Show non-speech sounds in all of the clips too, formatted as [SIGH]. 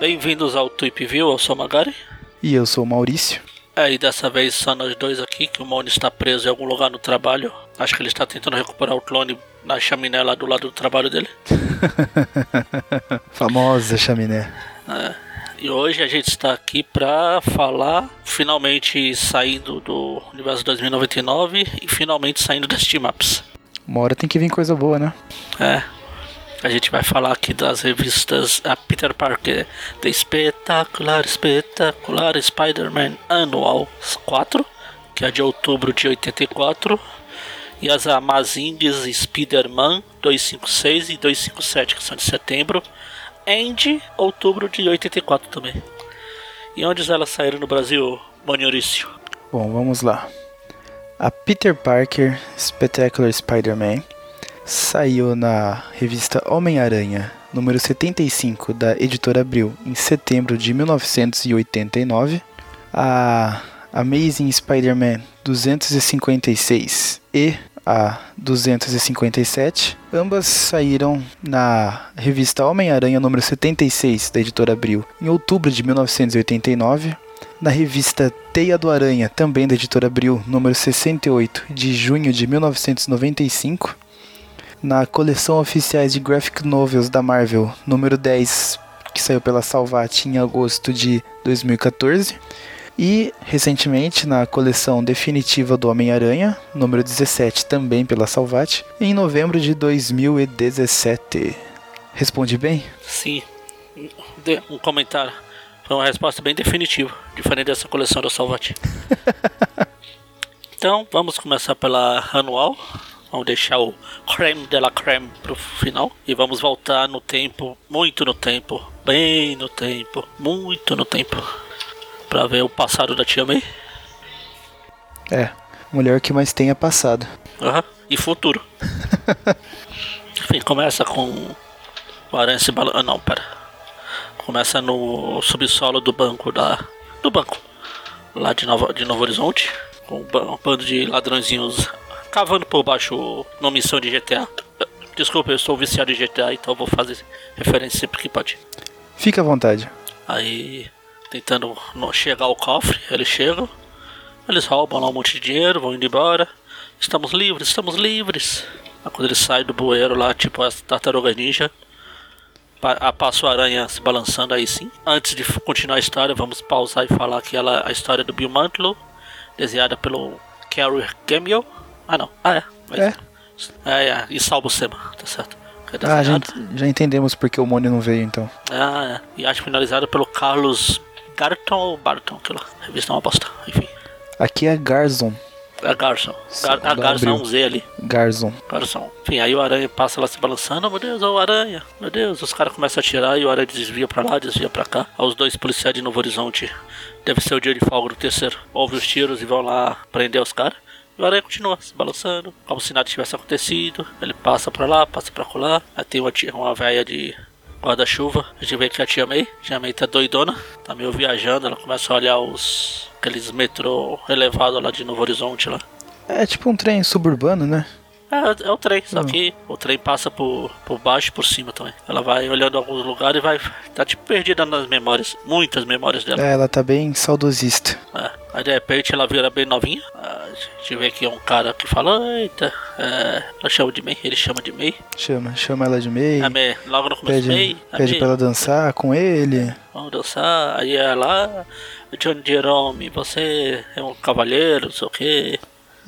Bem-vindos ao Tweep View, eu sou o Magari. E eu sou o Maurício. É, e dessa vez só nós dois aqui, que o Moni está preso em algum lugar no trabalho. Acho que ele está tentando recuperar o clone na chaminé lá do lado do trabalho dele. [LAUGHS] Famosa chaminé. É. E hoje a gente está aqui para falar, finalmente saindo do universo 2099 e finalmente saindo das team-ups. Uma hora tem que vir coisa boa, né? É. A gente vai falar aqui das revistas a Peter Parker, The Espetacular, Espetacular Spider-Man Anual 4, que é de outubro de 84, e as Amazings Spider-Man 256 e 257, que são de setembro, End, outubro de 84 também. E onde elas saíram no Brasil, Moniorício? Bom, vamos lá. A Peter Parker Spectacular Spider-Man saiu na revista Homem-Aranha, número 75 da editora Abril, em setembro de 1989. A Amazing Spider-Man 256 e a 257. Ambas saíram na revista Homem-Aranha número 76 da editora Abril em outubro de 1989. Na revista Teia do Aranha, também da editora Abril, número 68 de junho de 1995 na coleção oficiais de graphic novels da Marvel, número 10, que saiu pela Salvat em agosto de 2014. E recentemente na coleção definitiva do Homem-Aranha, número 17, também pela Salvat, em novembro de 2017. Responde bem? Sim. Um comentário. Foi uma resposta bem definitiva, diferente dessa coleção da Salvat. [LAUGHS] então, vamos começar pela anual. Vamos deixar o creme de la creme pro final. E vamos voltar no tempo, muito no tempo, bem no tempo, muito no tempo. Pra ver o passado da Tia May. É, mulher que mais tenha passado. Aham, e futuro. [LAUGHS] Enfim, começa com o Aranha se balançando. Ah, não, pera. Começa no subsolo do banco da. Do banco. Lá de Novo, de Novo Horizonte. Com um bando de ladrãozinhos cavando por baixo numa missão de GTA. Desculpa, eu sou viciado em GTA, então vou fazer referência sempre que pode. Fica à vontade. Aí, tentando chegar ao cofre, eles chegam, eles roubam lá um monte de dinheiro, vão indo embora. Estamos livres, estamos livres. Aí quando eles saem do bueiro lá, tipo as tartarugas ninja, passa o aranha se balançando aí sim. Antes de continuar a história, vamos pausar e falar que ela a história do Bill Mantlo, desenhada pelo Carrie Gamio. Ah, não. Ah, é. Mas, é. É, é. E salvo o Sema, tá certo. Ah, já, já entendemos porque o Mônio não veio então. Ah, é. E acho finalizada pelo Carlos Garton ou Barton, aquela revista é uma bosta, enfim. Aqui é Garzon. É Garson. Gar a Garzon é um Z ali. Garzon. Garzon. Enfim, aí o aranha passa lá se balançando. Oh, meu Deus, o aranha. Meu Deus, os caras começam a atirar e o aranha desvia pra lá, desvia pra cá. Aos dois policiais de Novo Horizonte. Deve ser o dia de folga do terceiro. Ouve os tiros e vão lá prender os caras. E o aranha continua se balançando, como se nada tivesse acontecido. Ele passa pra lá, passa pra colar. Aí tem uma, uma velha de guarda-chuva. A gente vê que a tia May. Tia May tá doidona, tá meio viajando. Ela começa a olhar os. aqueles metrô elevados lá de Novo Horizonte lá. É tipo um trem suburbano, né? É, é o trem, só que o trem passa por, por baixo e por cima também. Ela vai olhando alguns lugares e vai. tá tipo perdida nas memórias, muitas memórias dela. É, ela tá bem saudosista. É, aí de repente ela vira bem novinha. A gente vê que é um cara que fala, eita, é, ela chama de May, ele chama de May. Chama, chama ela de May. A May logo no começo, pede, May. Pede May, pra ela dançar com ele. Vamos dançar. Aí ela, John Jerome, você é um cavalheiro, não sei o quê.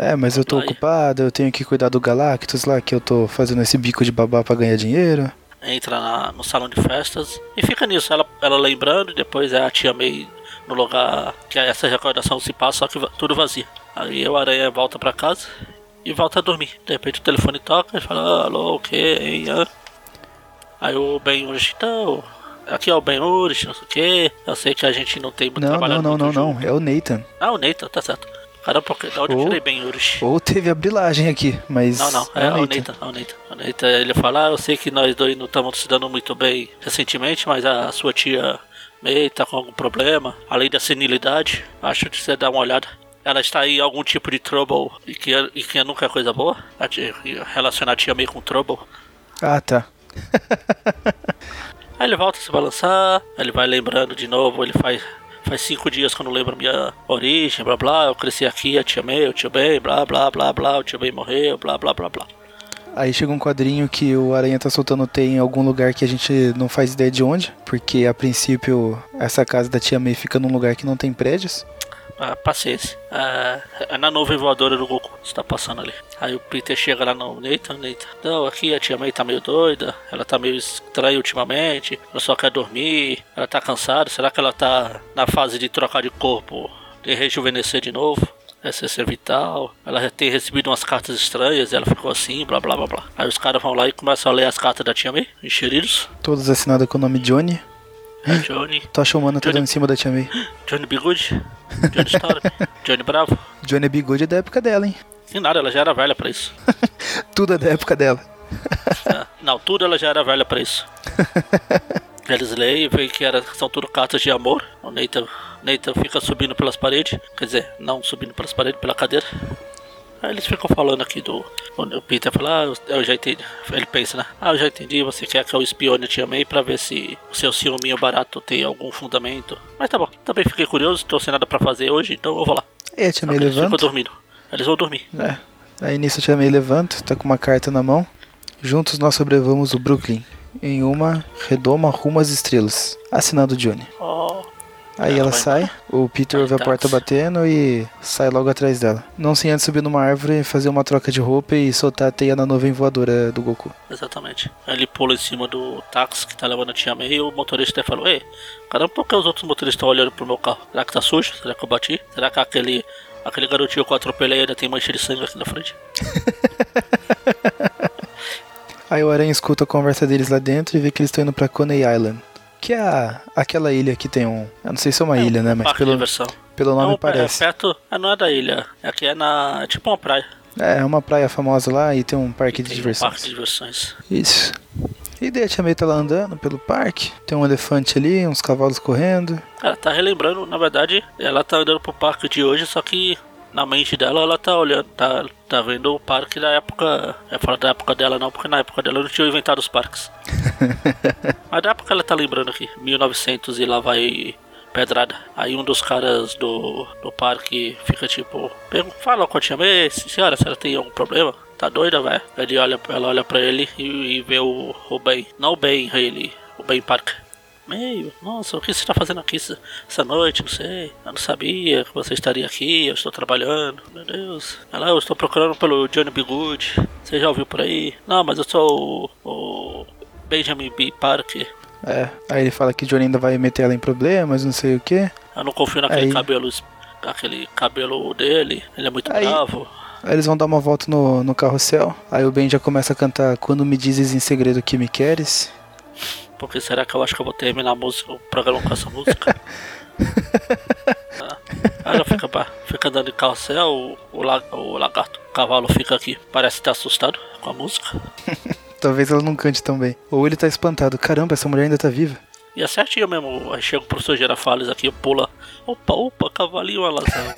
É, mas eu tô ocupado, eu tenho que cuidar do Galactus lá, que eu tô fazendo esse bico de babá pra ganhar dinheiro. Entra na- no salão de festas e fica nisso, ela, ela lembrando, e depois é a tia May no lugar que essa recordação se passa, só que tudo vazio. Aí o Aranha volta pra casa e volta a dormir. De repente o telefone toca e fala, "Ah, alô, o que, hein? hã?" Aí o Ben Urich, então, aqui é o Ben Urich, não sei o que, eu sei que a gente não tem muito Não, não, trabalhado não, não, não. junto." É o Nathan. Ah, o Nathan, tá certo. Caramba, da onde eu Ou- tirei Ben Urich? Ou teve a brilagem aqui, mas. Não, não, é, o Nathan, é o Nathan. O Nathan, ele fala, ah, eu sei que nós dois não estamos se dando muito bem recentemente, mas a sua tia May tá com algum problema, além da senilidade, acho que você dá uma olhada. ela está em algum tipo de trouble e que, e que nunca é coisa boa. Relacionar a tia May com trouble. Ah, tá. [LAUGHS] aí ele volta a se balançar, ele vai lembrando de novo, ele faz. Faz cinco dias que eu não lembro minha origem, blá blá. Eu cresci aqui, a tia May, o tio Ben, blá blá blá blá. O tio Ben morreu, blá blá blá blá. Aí chega um quadrinho que o Aranha tá soltando T em algum lugar que a gente não faz ideia de onde, porque a princípio essa casa da tia May fica num lugar que não tem prédios ah, paciência. Ah, é na nuvem voadora do Goku, está passando ali. Aí o Peter chega lá no Nathan, Nathan. Não, aqui a tia May tá meio doida, ela tá meio estranha ultimamente, ela só quer dormir, ela tá cansada, será que ela tá na fase de trocar de corpo, de rejuvenescer de novo? Essa é vital. Ela já tem recebido umas cartas estranhas, ela ficou assim, blá blá blá blá. Aí os caras vão lá e começam a ler as cartas da tia May, encheridos. Todas assinadas com o nome Johnny. É Johnny. Tocha Humana tá dando em cima da Tia May. Johnny Bigode. Johnny Storm. [LAUGHS] Johnny Bravo. Johnny Bigode é da época dela, hein? Sem nada, ela já era velha pra isso. [LAUGHS] tudo é da época dela. é, não, tudo ela já era velha pra isso. Eles leem e veem que era, são tudo cartas de amor. O Nathan, Nathan fica subindo pelas paredes. Quer dizer, não subindo pelas paredes, pela cadeira. Aí eles ficam falando aqui do. O Peter fala, ah, eu já entendi. Ele pensa, né? Ah, eu já entendi, você quer que eu espione te amei pra ver se o seu ciúminho barato tem algum fundamento. Mas tá bom, também fiquei curioso, tô sem nada pra fazer hoje, então eu vou lá. E a tia May levanta. Eles dormindo. Eles vão dormir. É. Aí nisso a tia May levanta, tá com uma carta na mão. Juntos nós sobrevamos o Brooklyn. Em uma redoma rumo às estrelas. Assinado Johnny. Oh. Aí ela sai, o Peter ouve a porta batendo e sai logo atrás dela. Não sem antes subir numa árvore, fazer uma troca de roupa e soltar a teia na nuvem voadora do Goku. Exatamente. Aí ele pula em cima do táxi que tá levando a tia May e o motorista falou: Ei, caramba, por que os outros motoristas estão olhando pro meu carro? Será que tá sujo? Será que eu bati? Será que aquele, aquele garotinho que eu atropelei ainda tem mancha de sangue aqui na frente? [LAUGHS] Aí o Aranha escuta a conversa deles lá dentro e vê que eles estão indo pra Coney Island. Que é a, aquela ilha que tem um. Eu não sei se é uma é ilha, né? Mas pelo, pelo nome é um, parece. É perto. É, não é da ilha. Aqui é na. É tipo uma praia. É, é uma praia famosa lá e tem um parque de diversões. Um parque de diversões. Isso. E daí a Tia May tá lá andando pelo parque. Tem um elefante ali, uns cavalos correndo. Ela tá relembrando, na verdade, ela tá andando pro parque de hoje, só que na mente dela ela tá olhando, tá, tá vendo o parque da época. É fora da época dela não, porque na época dela não tinha inventado os parques. [LAUGHS] Mas da época ela tá lembrando aqui, 1900 e lá vai pedrada. Aí um dos caras do, do parque fica tipo, fala com a tia May, senhora, se ela tem algum problema? Tá doida, velho? Ele olha, ela olha pra ele e, e vê o, o Ben. Não o Ben, ele, o Ben Parker meio. Nossa, o que você está fazendo aqui essa noite? Não sei. Eu não sabia que você estaria aqui. Eu estou trabalhando. Meu Deus. Olha lá, eu estou procurando pelo Johnny B. Good. Você já ouviu por aí? Não, mas eu sou o, o Benjamin B. Parker. É, aí ele fala que Johnny ainda vai meter ela em problemas, não sei o que. Eu não confio naquele aí... cabelo, aquele cabelo dele. Ele é muito aí... bravo. Aí eles vão dar uma volta no, no carrossel. Aí o Ben já começa a cantar Quando me dizes em segredo que me queres. Porque será que eu acho que eu vou terminar a música, o programa com essa música? [LAUGHS] Aí ela fica, fica andando em carrossel, o, o, o lagarto, o cavalo fica aqui, parece estar assustado com a música. [LAUGHS] Talvez ela não cante tão bem. Ou ele tá espantado, caramba, essa mulher ainda tá viva. E é certinho mesmo, aí chega o professor Girafales aqui, pula, opa, opa, cavalinho alazão.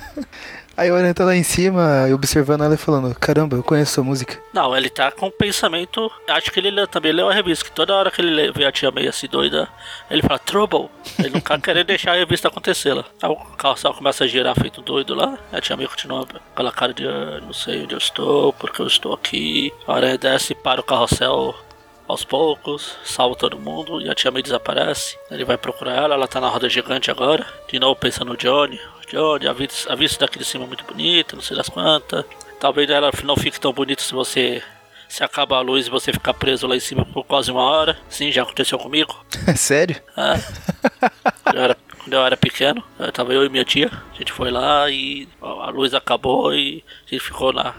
[LAUGHS] Aí o Aranha tá lá em cima, observando ela e falando: Caramba, eu conheço essa música. Não, ele tá com pensamento. Acho que ele lê, também leu a revista, que toda hora que ele vê a tia meio assim doida, ele fala: Trouble. Ele não quer querer [LAUGHS] deixar a revista acontecer lá. Aí o carrossel começa a girar feito doido lá. A tia meio continua com aquela cara de: ah, Não sei onde eu estou, porque eu estou aqui. A Aranha desce para o carrossel aos poucos, salva todo mundo e a tia May desaparece. Ele vai procurar ela, ela tá na roda gigante agora. De novo pensando no Johnny. Johnny, a vista, a vista daqui de cima é muito bonita, não sei das quantas. Talvez ela não fique tão bonita se você se acaba a luz e você ficar preso lá em cima por quase uma hora. Sim, já aconteceu comigo. [LAUGHS] Sério? É. quando, eu era, quando eu era pequeno, eu tava eu e minha tia. A gente foi lá e a luz acabou e a gente ficou lá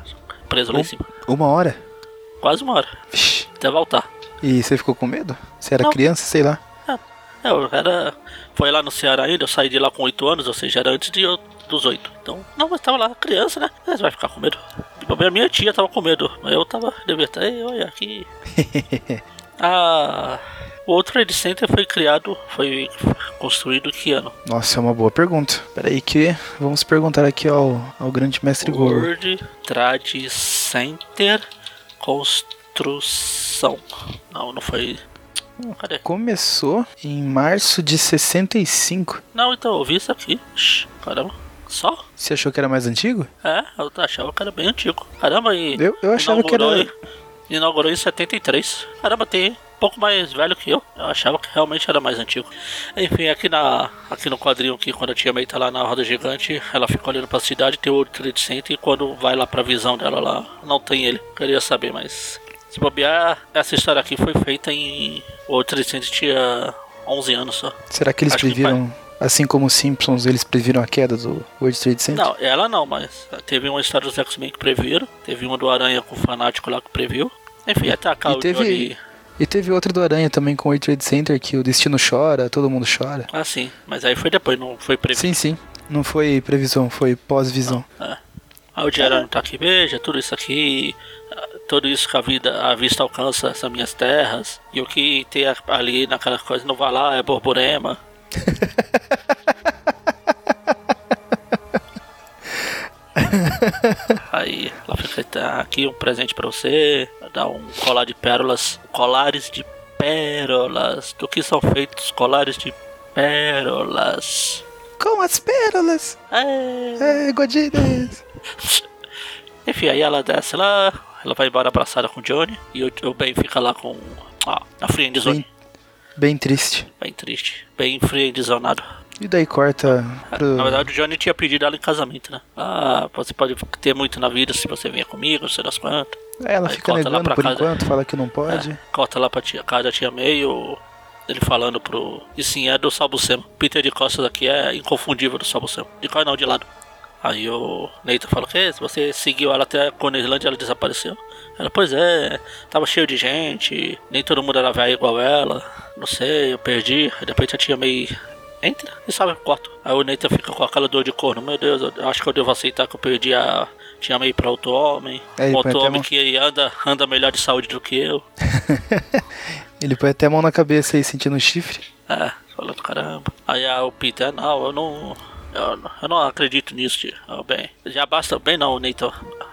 preso lá um, em cima. Uma hora? Quase uma hora. Até voltar. E você ficou com medo? Você era não. criança, sei lá? É, eu era. Foi lá no Ceará ainda, eu saí de lá com 8 anos, ou seja, era antes de eu, dos 8. Então, não, mas tava lá, criança, né? Você vai ficar com medo. A minha tia tava com medo, mas eu tava. Devia estar, olha aqui. [LAUGHS] ah. O outro Trade Center foi criado, foi construído que ano? Nossa, é uma boa pergunta. Peraí que vamos perguntar aqui ao, ao grande mestre Goro. World Trade Center Construção. Não, não foi. Cadê? Começou em março de 65. Não, então eu vi isso aqui. Caramba. Só? Você achou que era mais antigo? É, eu achava que era bem antigo. Caramba, e. Eu, eu achava que era. inaugurou em- Inaugurou em 73. Caramba, tem um pouco mais velho que eu. Eu achava que realmente era mais antigo. Enfim, aqui, na, aqui no quadrinho, aqui, quando a tia May tá lá na roda gigante, ela fica olhando pra cidade, tem o World Trade Center, e quando vai lá pra visão dela lá, não tem ele. Queria saber, mas. Se bobear, essa história aqui foi feita em. O World Trade Center tinha 11 anos só. Será que eles Acho que previram, assim como os Simpsons, eles previram a queda do World Trade Center? Não, ela não, mas teve uma história dos X-Men que previram. Teve uma do Aranha com o fanático lá que previu. Enfim, atacar E o teve- Johnny. E teve outra do Aranha também com o World Trade Center, que o destino chora, todo mundo chora. Ah, sim, mas aí foi depois, não foi previsto. Sim, sim. Não foi previsão, foi pós-visão. Aí o Gerard tá aqui, veja, tudo isso aqui, ah, tudo isso que a vida, a vista alcança essas minhas terras. E o que tem ali naquela coisa no Valar é Borborema. [LAUGHS] Aí ela fica, tá aqui um presente pra você, dá um colar de pérolas, colares de pérolas. Do que são feitos colares de pérolas? Com as pérolas! É. É, Godines! [LAUGHS] Enfim, aí ela desce lá, ela vai embora abraçada com o Johnny e o, o Ben fica lá com ah, a friendzone. Bem, bem triste. Bem triste, bem friendzonado. E daí corta pro... Na verdade, o Johnny tinha pedido ela em casamento, né? Ah, você pode ter muito na vida se você vier comigo, não sei das quantas. Ela Aí fica negando por casa. enquanto, fala que não pode. É, corta lá pra tia, casa da tia May, o- ele falando pro. E sim, é do Salbucema. Peter de Costas aqui é inconfundível do Salbucema. De qual não, de lado. Aí o Nathan fala que se você seguiu ela até a Cornerlândia, ela desapareceu. Ela, pois é, tava cheio de gente, nem todo mundo era velho igual ela. Não sei, eu perdi. Aí depois a tia May entra e sabe o quarto. Aí o Nathan fica com aquela dor de corno. Meu Deus, eu acho que eu devo aceitar que eu perdi a tia May pra outro homem. É, outro homem que anda, anda melhor de saúde do que eu. [LAUGHS] Ele põe até a mão na cabeça aí, sentindo o chifre. É, falando caramba. Aí o Peter, não, eu não. Eu, não- eu não acredito nisso, tio. Ah, bem, já basta. Bem não, Nathan.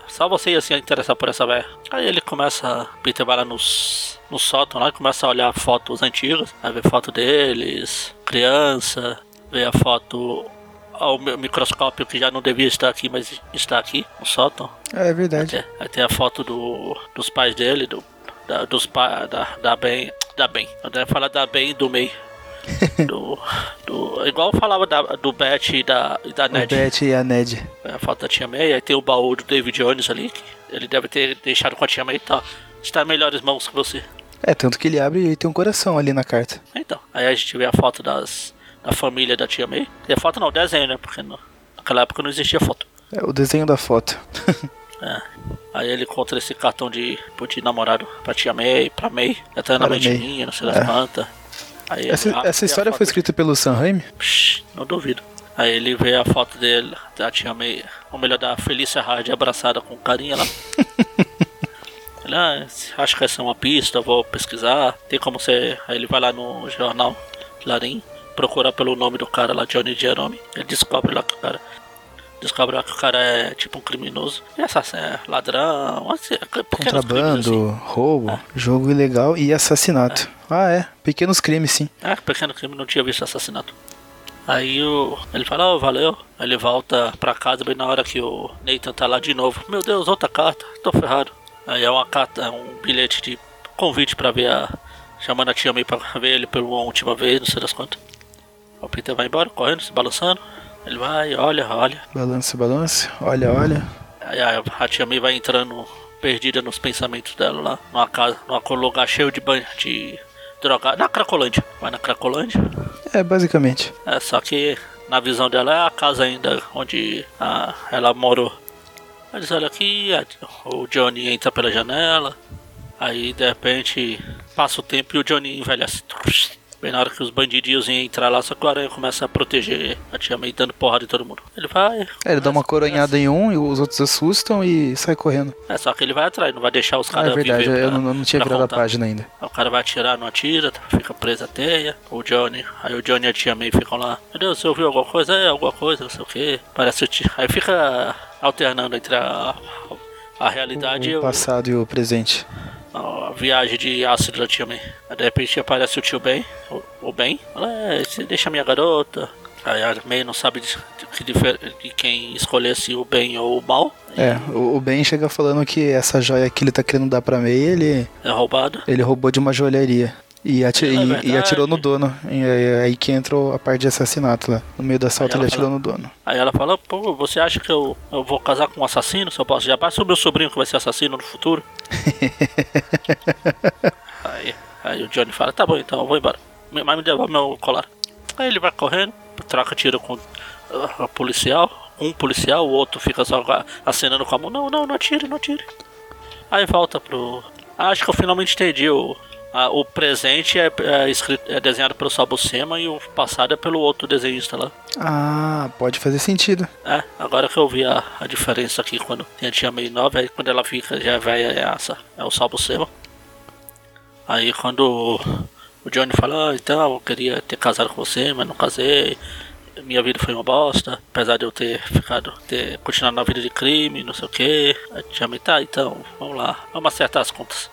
Só você ia se interessar por essa velha. Aí ele começa. Peter vai lá nos, no sótão lá e começa a olhar fotos antigas. Aí vê foto deles, criança, vê a foto ao mi- microscópio que já não devia estar aqui, mas está aqui, no sótão. É, verdade. É, aí tem a foto do, dos pais dele, do, da, dos pa, da, da Ben. Da Ben. Eu devo falar da Ben e do May. Do, do, igual eu falava da, do Beth e da, e da O Ned. Beth e a Ned. É, A foto da tia May, aí tem o baú do David Jones ali, que ele deve ter deixado com a tia May e tal. Está em melhores mãos que você. É, tanto que ele abre e tem um coração ali na carta. Então, aí a gente vê a foto das, da família da tia May. E a foto não, desenho, né? Porque no, naquela época não existia foto. É o desenho da foto. [LAUGHS] É. Aí ele encontra esse cartão de, de namorado pra tia May, pra May, eternamente May. minha, não sei das É. quantas. Aí Essa, essa história foi escrita pelo Sam Raimi? não duvido. Aí ele vê a foto dele, da tia May, ou melhor, da Felícia Hard abraçada com carinha lá. [LAUGHS] ele, ah, acho que essa é uma pista, vou pesquisar. Tem como você. Aí ele vai lá no jornal Clarim, procura pelo nome do cara lá, Johnny Jerome. Ele descobre lá que o cara. Descobre que o cara é tipo um criminoso. E assassino, é ladrão, assim, pequenos crimes, assim. Contrabando, roubo, jogo ilegal e assassinato. Ah, é. Pequenos crimes, sim. Ah, que pequeno crime, não tinha visto assassinato. Aí o, ele fala, oh, valeu. Aí ele volta pra casa bem na hora que o Nathan tá lá de novo. Meu Deus, outra carta, tô ferrado. Aí é uma carta, é um bilhete de convite pra ver a. Chamando a tia May pra ver ele pela última vez, não sei das quantas. O Peter vai embora, correndo, se balançando. Ele vai, olha, olha. Balança, balança. Olha, olha. Aí a, a tia May vai entrando perdida nos pensamentos dela lá, numa casa, num lugar cheio de banho, de droga. Na Cracolândia. Vai na Cracolândia. É, basicamente. É, só que na visão dela é a casa ainda onde a, ela morou. Eles olham aqui, a- o Johnny entra pela janela, aí de repente passa o tempo e o Johnny envelhece. Bem na hora que os bandidinhos iam entrar lá, só que o Aranha começa a proteger a Tia May, dando porrada em todo mundo. Ele vai. É, ele dá uma coronhada em um e os outros assustam e sai correndo. É, só que ele vai atrás, não vai deixar os Ah, caras é verdade, viver eu pra- não, eu não tinha virado contar. a página ainda. Aí o cara vai atirar, não atira, fica presa a teia. O Johnny, aí o Johnny e a tia May ficam lá. Meu Deus, você ouviu alguma coisa? É, alguma coisa, não sei o que. Parece o tio. Aí fica alternando entre a, a realidade e O o, passado e o presente. A viagem de ácido da tia May. Aí de repente aparece o tio Ben, o, Ben. Fala, é, você deixa a minha garota. Aí a May não sabe de, de, de quem escolher se o bem ou o mal. É, o, o Ben chega falando que essa joia que ele tá querendo dar pra May, ele, É roubado. ele roubou de uma joalheria. E, ati- É e- atirou no dono. E aí, que entra a parte de assassinato lá. No meio do assalto ele atirou fala- no dono. Aí ela fala, pô, você acha que eu, eu vou casar com um assassino? Se eu posso já basta o meu sobrinho que vai ser assassino no futuro? [LAUGHS] aí, aí o Johnny fala, tá bom então, eu vou embora. Mas me devolve meu colar. Aí ele vai correndo, troca tiro com uh, o policial. Um policial, o outro fica só acenando com a mão. Não, não, não atire, não atire. Aí volta pro. Ah, acho que eu finalmente entendi. O, a- o presente é, é escrito, é desenhado pelo Sabucema e o passado é pelo outro desenhista lá. Ah, pode fazer sentido. É, agora que eu vi a, a diferença aqui quando tem a tia meio nova, aí quando ela fica já é velha, é, essa, é o seu. Aí quando o, o Johnny fala, ah, então eu queria ter casado com você, mas não casei. Minha vida foi uma bosta, apesar de eu ter ficado, ter continuado na vida de crime, não sei o que. A tia May, tá, então, vamos lá, vamos acertar as contas.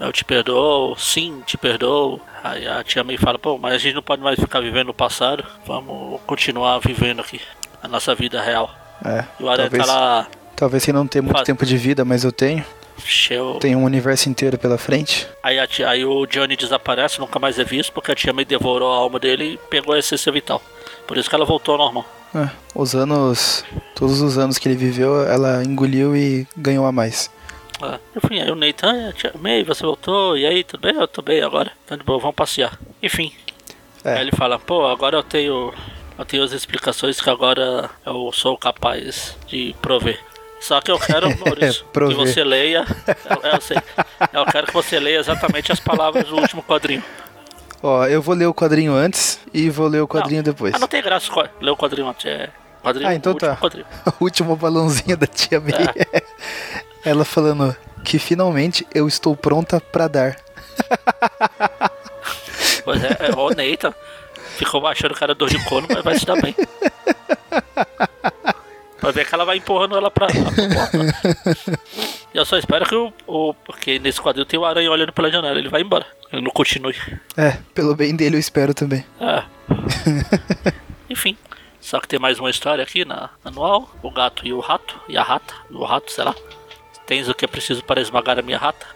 Eu te perdoo, sim, te perdoo. Aí a tia May fala, pô, mas a gente não pode mais ficar vivendo no passado. Vamos continuar vivendo aqui a nossa vida real. É, E o Aranha talvez, tá lá talvez sem não ter muito Faz- tempo de vida, mas eu tenho. cheio. Tenho um universo inteiro pela frente. Aí, tia- aí o Johnny desaparece, nunca mais é visto, porque a tia May devorou a alma dele e pegou a essência vital. Por isso que ela voltou ao normal. É, os anos. Todos os anos que ele viveu, ela engoliu e ganhou a mais. É. Enfim, aí o Nathan, "Ah, tia May, você voltou, e aí, tudo bem? Eu tô bem agora. Tá de boa, vamos passear. Enfim, É. Aí ele fala, pô, agora eu tenho. Eu tenho as explicações que agora eu sou capaz de prover. Só que eu quero, [LAUGHS] Maurício, que você leia. Eu, eu sei. Eu quero que você leia exatamente as palavras do último quadrinho. Ó, eu vou ler o quadrinho antes e vou ler o quadrinho depois. Ah, não tem graça ler o quadrinho antes. É. Quadrinho, Ah, então tá. quadrinho. [LAUGHS] o último balãozinho da tia May. É. [LAUGHS] Ela falando que finalmente eu estou pronta pra dar. Pois é, é o Nathan. Ficou baixando o cara dor de corno, mas vai se dar bem. Vai ver que ela vai empurrando ela pra, pra porta. E eu só espero que o, o. Porque nesse quadrinho tem o aranha olhando pela janela, ele vai embora. Ele não continue. É, pelo bem dele eu espero também. É. [LAUGHS] Enfim. Só que tem mais uma história aqui na anual. O gato e o rato. E a rata. E o rato, sei lá. Tens o que é preciso para esmagar a minha rata?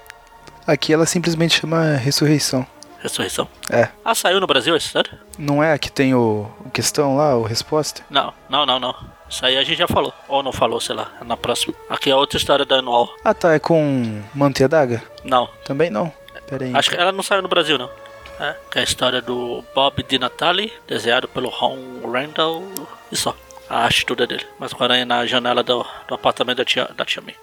Aqui ela simplesmente chama ressurreição. Ressurreição. É. Ah, saiu no Brasil essa história? Não é a que tem o, o questão lá, o resposta? Não, não, não, não. Isso aí a gente já falou. Ou não falou, sei lá. Na próxima. Aqui é outra história da anual. Ah tá, é com Manter a Daga? Não. Também não. Pera aí. Acho que ela não saiu no Brasil, não. É, que é a história do Bob Di Natale, desenhado pelo Ron Randall e só. A arte toda dele. Mas o aranha na janela do, do apartamento da tia, da tia May.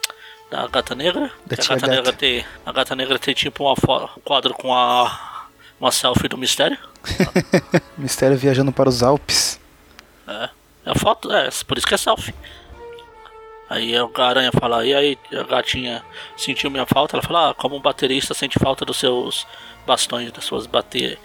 Da gata negra. Da a gata negra tem. A gata negra tem tipo uma um quadro com a. Uma selfie do mistério. [LAUGHS] Mistério viajando para os Alpes. É. É a foto, é, por isso que é selfie. Aí a aranha fala, e aí a gatinha sentiu minha falta? Ela fala, ah, como um baterista sente falta dos seus bastões, das suas bate...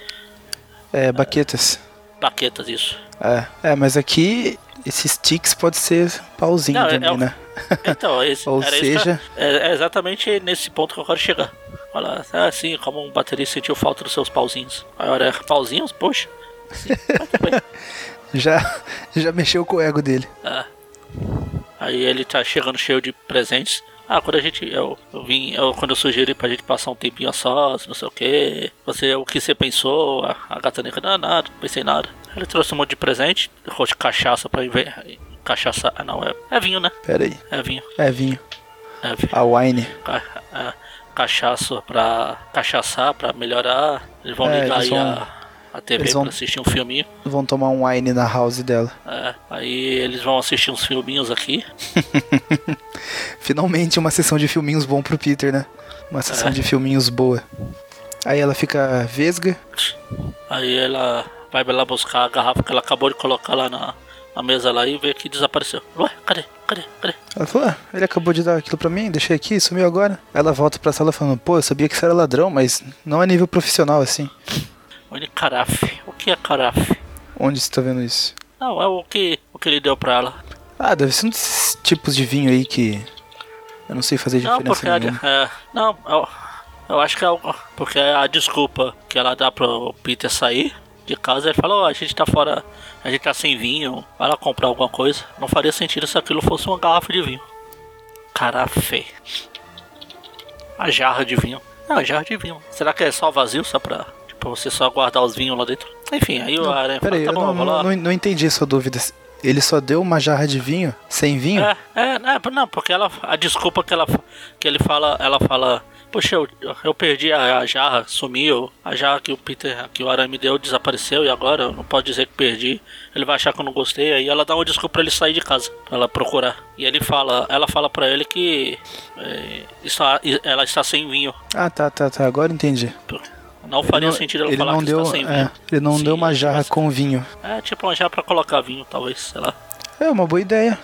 É, baquetas. Baquetas, isso. É, é, mas aqui esses tics pode ser pauzinho Não, é- também, é né? [LAUGHS] Então, esse, Ou que- seja- é, é exatamente nesse ponto que eu quero chegar. Fala, ah, sim, como um baterista sentiu falta dos seus pauzinhos. Aí a hora, pauzinhos? Poxa. Sim. [LAUGHS] Já, já mexeu com o ego dele. É. Aí ele tá chegando cheio de presentes. Ah, quando a gente. Eu, eu vim. Eu, quando eu sugeri pra gente passar um tempinho a sós, não sei o que. Você, o que você pensou? A, a gata negra, não, nada, não pensei nada. Ele trouxe um monte de presente, trouxe de cachaça pra ver. Cachaça. Ah, não, é, é vinho, né? Pera aí. É vinho. É vinho. É vinho. A wine. Ca- é, cachaça pra. cachaçar pra melhorar. Eles vão É, ligar eles aí vão- a, a TV eles vão- pra assistir um filminho. Vão tomar um wine na house dela. É, aí eles vão assistir uns filminhos aqui. [LAUGHS] Finalmente uma sessão de filminhos bom pro Peter, né? Uma sessão É. de filminhos boa. Aí ela fica vesga. Aí ela vai lá buscar a garrafa que ela acabou de colocar lá na, na mesa lá e vê que desapareceu. Ué, cadê? Cadê? Cadê? Ela falou, ah, ele acabou de dar aquilo pra mim, deixei aqui, sumiu agora. Ela volta pra sala falando, pô, eu sabia que você era ladrão, mas não a nível profissional assim. Olha, carafe. O que é carafe? Onde você tá vendo isso? Não, é o que, o que ele deu pra ela. Ah, deve ser um desses tipos de vinho aí que eu não sei fazer Não, diferença porque a, nenhuma. é, não, eu, eu acho que é o- porque a desculpa que ela dá pro Peter sair de casa, ele falou, a gente tá fora, a gente tá sem vinho, vai lá comprar alguma coisa. Não faria sentido se aquilo fosse uma garrafa de vinho. Carafe. A jarra de vinho. Não, a jarra de vinho. Será que é só vazio, só pra, tipo, você só guardar os vinhos lá dentro? Enfim, aí o Aranha fala, Peraí, tá eu bom, não, lá. não, não entendi a sua dúvida. Ele só deu uma jarra de vinho sem vinho? É, é, é, não, porque ela, a desculpa que ela, que ele fala, ela fala, poxa, eu, eu perdi a, a jarra, sumiu, a jarra que o Peter, que o Aranha me deu desapareceu e agora eu não pode dizer que perdi. Ele vai achar que eu não gostei, aí ela dá uma desculpa pra ele sair de casa, pra ela procurar. E ele fala, ela fala pra ele que é, está, ela está sem vinho. Ah, tá, tá, tá. Agora entendi. Não faria ele não, sentido ela ele falar não que deu, está sem é, vinho. ele não Sim, deu uma jarra mas- com vinho. É, tipo uma jarra pra colocar vinho, talvez, sei lá. É uma boa ideia.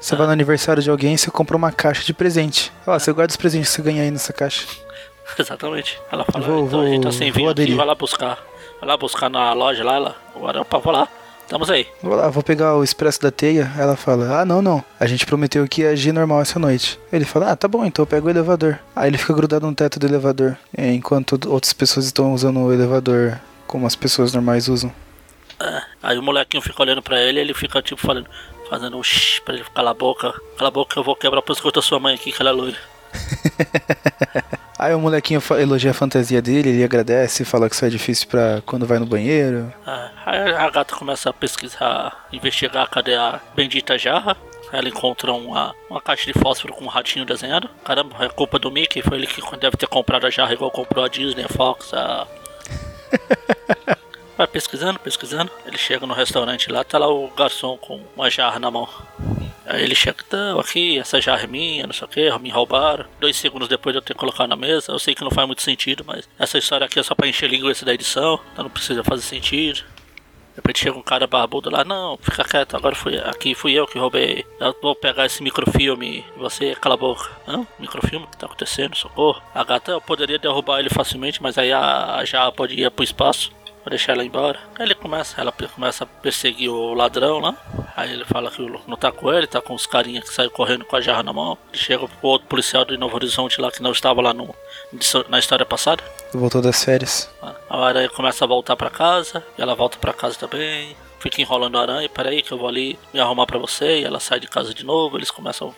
Você vai no aniversário de alguém e você compra uma caixa de presente. Ó, você guarda os presentes que você ganha aí nessa caixa. [LAUGHS] Exatamente. Ela fala, Vou- então a gente tá vou- sem vou vinho aqui, vai lá buscar. Vai lá buscar na loja lá, ela. Aranha, opa, vou lá. Estamos aí. Vou lá, vou pegar o expresso da teia. Ela fala: Ah, não, não. A gente prometeu que ia agir normal essa noite. Ele fala: Ah, tá bom, então eu pego o elevador. Aí ele fica grudado no teto do elevador. é, Enquanto outras pessoas estão usando o elevador como as pessoas normais usam. É. Aí o molequinho fica olhando pra ele ele fica tipo falando, fazendo um shh pra ele calar a boca. Cala a boca que eu vou quebrar o pescoço da sua mãe aqui, que ela é loira. [LAUGHS] Aí o molequinho elogia a fantasia dele, ele agradece, fala que isso é difícil pra quando vai no banheiro. É. Aí a gata começa a pesquisar, investigar cadê a bendita jarra. Ela encontra uma, uma caixa de fósforo com um ratinho desenhado. Caramba, é culpa do Mickey, foi ele que deve ter comprado a jarra igual comprou a Disney, a Fox, a [LAUGHS] Vai pesquisando, pesquisando. Ele chega no restaurante lá, tá lá o garçom com uma jarra na mão. Aí ele chega, então, aqui, essa jarra é minha, não sei o que, me roubaram. Dois segundos depois de eu ter colocado na mesa. Eu sei que não faz muito sentido, mas essa história aqui é só pra encher linguiça da edição, então não precisa fazer sentido. De repente chega um cara barbudo lá, não, fica quieto, agora fui, aqui fui eu que roubei. Eu vou pegar esse microfilme e você cala a boca. Não, microfilme, o que tá acontecendo? Socorro. A gata eu poderia derrubar ele facilmente, mas aí a, a jarra pode ir pro espaço. Vou deixar ela embora. Aí ele começa, ela começa a perseguir o ladrão lá. Aí ele fala que o- não tá com ele, tá com os carinhas que saem correndo com a jarra na mão. Ele chega pro outro policial de Novo Horizonte lá que não estava lá no, na história passada. Voltou das férias. A aranha começa a voltar pra casa, e ela volta pra casa também. Fica enrolando a aranha, peraí que eu vou ali me arrumar pra você. E ela sai de casa de novo, eles começam.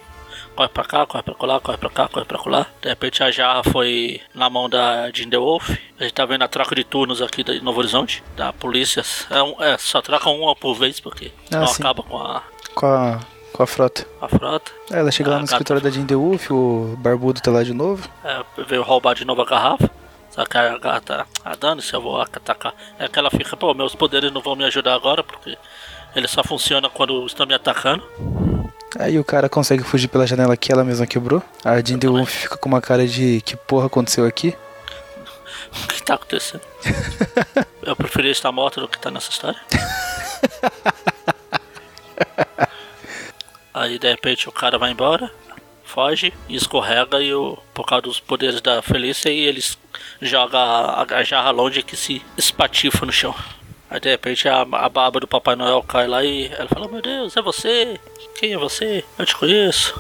Corre pra cá, corre pra colar, corre pra cá, corre pra colar. De repente a jarra foi na mão da Jean The Wolf. A gente tá vendo a troca de turnos aqui de Novo Horizonte, da polícia. É, um- é, só troca uma por vez, porque Ah, senão sim. acaba com a, Com a, com a frota. a frota. Aí ela chega lá no escritório da Jean The Wolf, o barbudo tá lá de novo. É, veio roubar de novo a garrafa. Só que a gata, ah, dane-se, eu vou atacar. É que ela fica, pô, meus poderes não vão me ajudar agora, porque ele só funciona quando estão me atacando. Aí o cara consegue fugir pela janela que ela mesma quebrou. A The Wolf fica com uma cara de que porra aconteceu aqui. [LAUGHS] O que tá acontecendo? [LAUGHS] eu preferia estar morta do que estar nessa história. [LAUGHS] Aí de repente o cara vai embora, foge e escorrega e o, por causa dos poderes da Felícia e eles joga a, a jarra longe que se espatifa no chão. Aí de repente a, a barba do Papai Noel cai lá e ela fala, meu Deus, é você? Quem é você? Eu te conheço.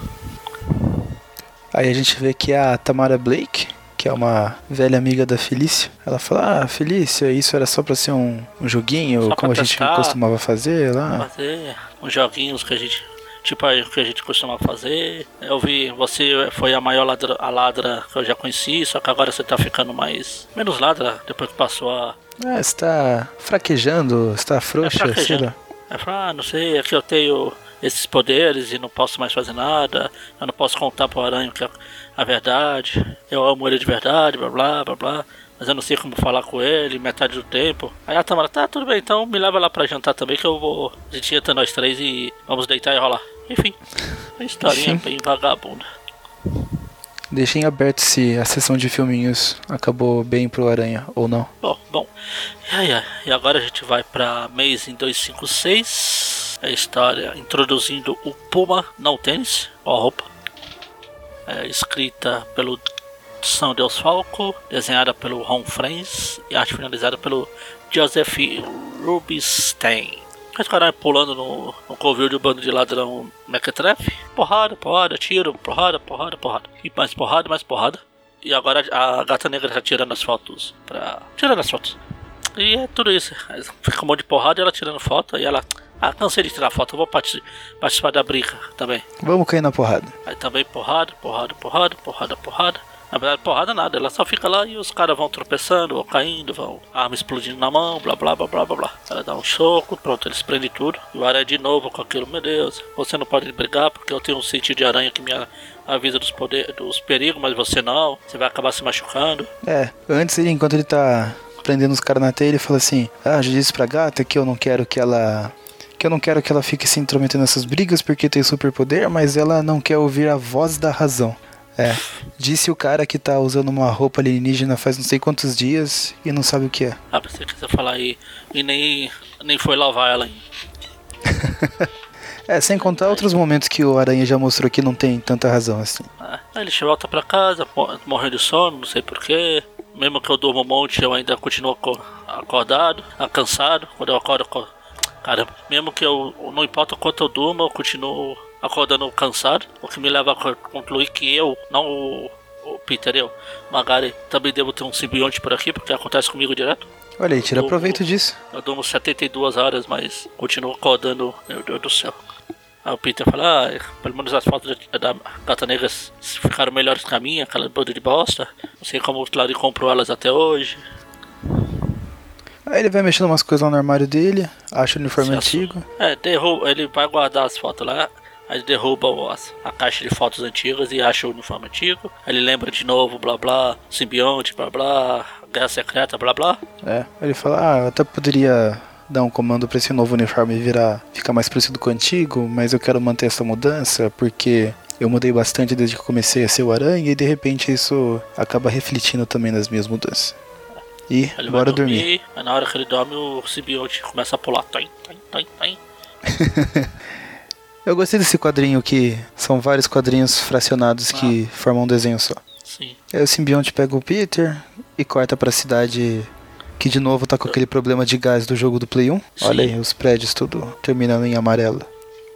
Aí a gente vê que a Tamara Blake, que é uma velha amiga da Felícia, ela fala: Ah, Felícia, isso era só pra ser um, um joguinho, Só como a gente costumava fazer lá. fazer uns joguinhos que a gente tipo aí que a gente costuma fazer. Eu vi você foi a maior ladra, a ladra que eu já conheci, só que agora você tá ficando mais menos ladra depois que passou a Ah, você tá fraquejando, você tá frouxa, sei fraquejando. lá. Fala, ah, não sei, aqui eu tenho esses poderes e não posso mais fazer nada. Eu não posso contar pro aranha que é a verdade. Eu amo ele de verdade, blá blá blá blá. Mas eu não sei como falar com ele metade do tempo. Aí a Tamara, tá, tudo bem, então me leva lá pra jantar também que eu vou. A gente entra nós três e vamos deitar e rolar. Enfim, uma historinha Enfim. bem vagabunda. Deixei em aberto se a sessão de filminhos acabou bem pro Aranha ou não. Bom, bom. E, agora a gente vai pra Amazing 256. É a história introduzindo o Puma, não o tênis, ó a roupa. É escrita pelo São Deus Falco, desenhada pelo Ron Friends e arte finalizada pelo Joseph Rubinstein. Os caras pulando no, no covil de um bando de ladrão mequetrefe. Porrada, porrada, tiro, porrada, porrada, porrada. E mais porrada, mais porrada. E agora a gata negra tá tirando as fotos pra. Tirando as fotos. E é tudo isso. Fica um monte de porrada e ela tirando foto. E ela. Ah, cansei de tirar foto, vou participar da briga também. Vamos cair na porrada. Aí também porrada, porrada, porrada, porrada, porrada. Na verdade, porrada nada, ela só fica lá e os caras vão tropeçando, vão caindo, vão arma explodindo na mão, blá blá blá blá blá blá. Ela dá um soco, pronto, eles prendem tudo. E o aranha de novo com aquilo, meu Deus, você não pode brigar porque eu tenho um sentido de aranha que me avisa dos, poder, dos perigos, mas você não, você vai acabar se machucando. É, antes ele, enquanto ele tá prendendo os caras na teia, ele fala assim: Ah, já disse pra gata que eu não quero que ela eu não quero que ela fique se intrometendo nessas brigas porque tem superpoder, mas ela não quer ouvir a voz da razão. É. Disse o cara que tá usando uma roupa alienígena faz não sei quantos dias e não sabe o que é. Ah, você quiser falar aí e nem, nem foi lavar ela ainda. [LAUGHS] é, sem contar outros momentos que o Aranha já mostrou que não tem tanta razão assim. Ah, ele volta pra casa, morreu de sono, não sei porquê. Mesmo que eu durmo um monte, eu ainda continuo acordado, cansado. Quando eu acordo, caramba, mesmo que eu, não importa o quanto eu durmo, eu continuo acordando cansado, o que me leva a concluir que eu, não o, o Peter, eu, Magari, também devo ter um simbionte por aqui, porque acontece comigo direto. Olha aí, tira eu, proveito disso. Eu durmo 72 horas, mas continuo acordando, meu Deus do céu. Aí o Peter fala, ah, pelo menos as fotos da Gata Negra ficaram melhores que a minha, aquela banda de bosta. Não sei como o Clary comprou elas até hoje. Aí ele vai mexendo umas coisas lá no armário dele, acha o uniforme antigo. É, derruba, ele vai guardar as fotos lá. Aí derruba a caixa de fotos antigas e acha o uniforme antigo. Aí ele lembra de novo, blá blá, simbionte, blá blá, guerra secreta, blá blá. É, ele fala, ah, eu até poderia dar um comando para esse novo uniforme virar, ficar mais parecido com o antigo, mas eu quero manter essa mudança porque eu mudei bastante desde que comecei a ser o Aranha e de repente isso acaba refletindo também nas minhas mudanças. E ele bora dormir, dormir. Aí na hora que ele dorme, o simbionte começa a pular. Toim, toim, toim, toim. Eu gostei desse quadrinho que são vários quadrinhos fracionados ah. que formam um desenho só. Sim. Aí o simbionte pega o Peter e corta pra cidade que de novo tá com aquele problema de gás do jogo do Play 1. Sim. Olha aí, os prédios tudo terminando em amarelo.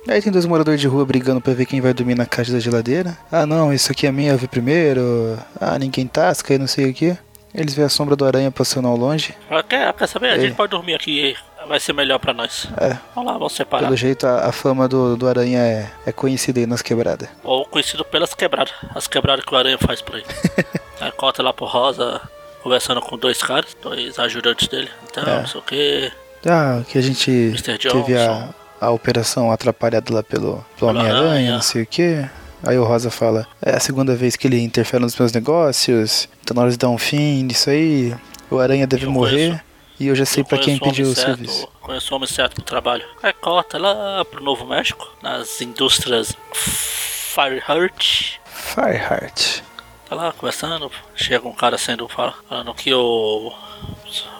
Aí tem dois moradores de rua brigando pra ver quem vai dormir na caixa da geladeira. Ah não, isso aqui é minha, eu vi primeiro. Ah, ninguém tasca e não sei o que. Eles veem a sombra do aranha passando ao longe. Ah, quer, quer saber? A gente pode dormir aqui vai ser melhor pra nós. É. Vamos lá, vamos separar. Pelo jeito, a, a fama do, do Aranha é, é conhecida aí nas quebradas. Ou conhecido pelas quebradas. As quebradas que o Aranha faz por aí. [LAUGHS] aí corta lá pro Rosa, conversando com dois caras, dois ajudantes dele. Então, é. não sei o que. Ah, que a gente teve a, a operação atrapalhada lá pelo, pelo Homem-Aranha, não sei o que. Aí o Rosa fala, é a segunda vez que ele interfere nos meus negócios, então na hora de dar um fim nisso aí, o Aranha deve eu morrer. Conheço. E eu já sei para quem pediu o certo, serviço. Conheço o homem certo pro trabalho. Aí corta lá pro Novo México, nas indústrias Fireheart. Fireheart. Tá lá conversando, chega um cara sendo falando que o,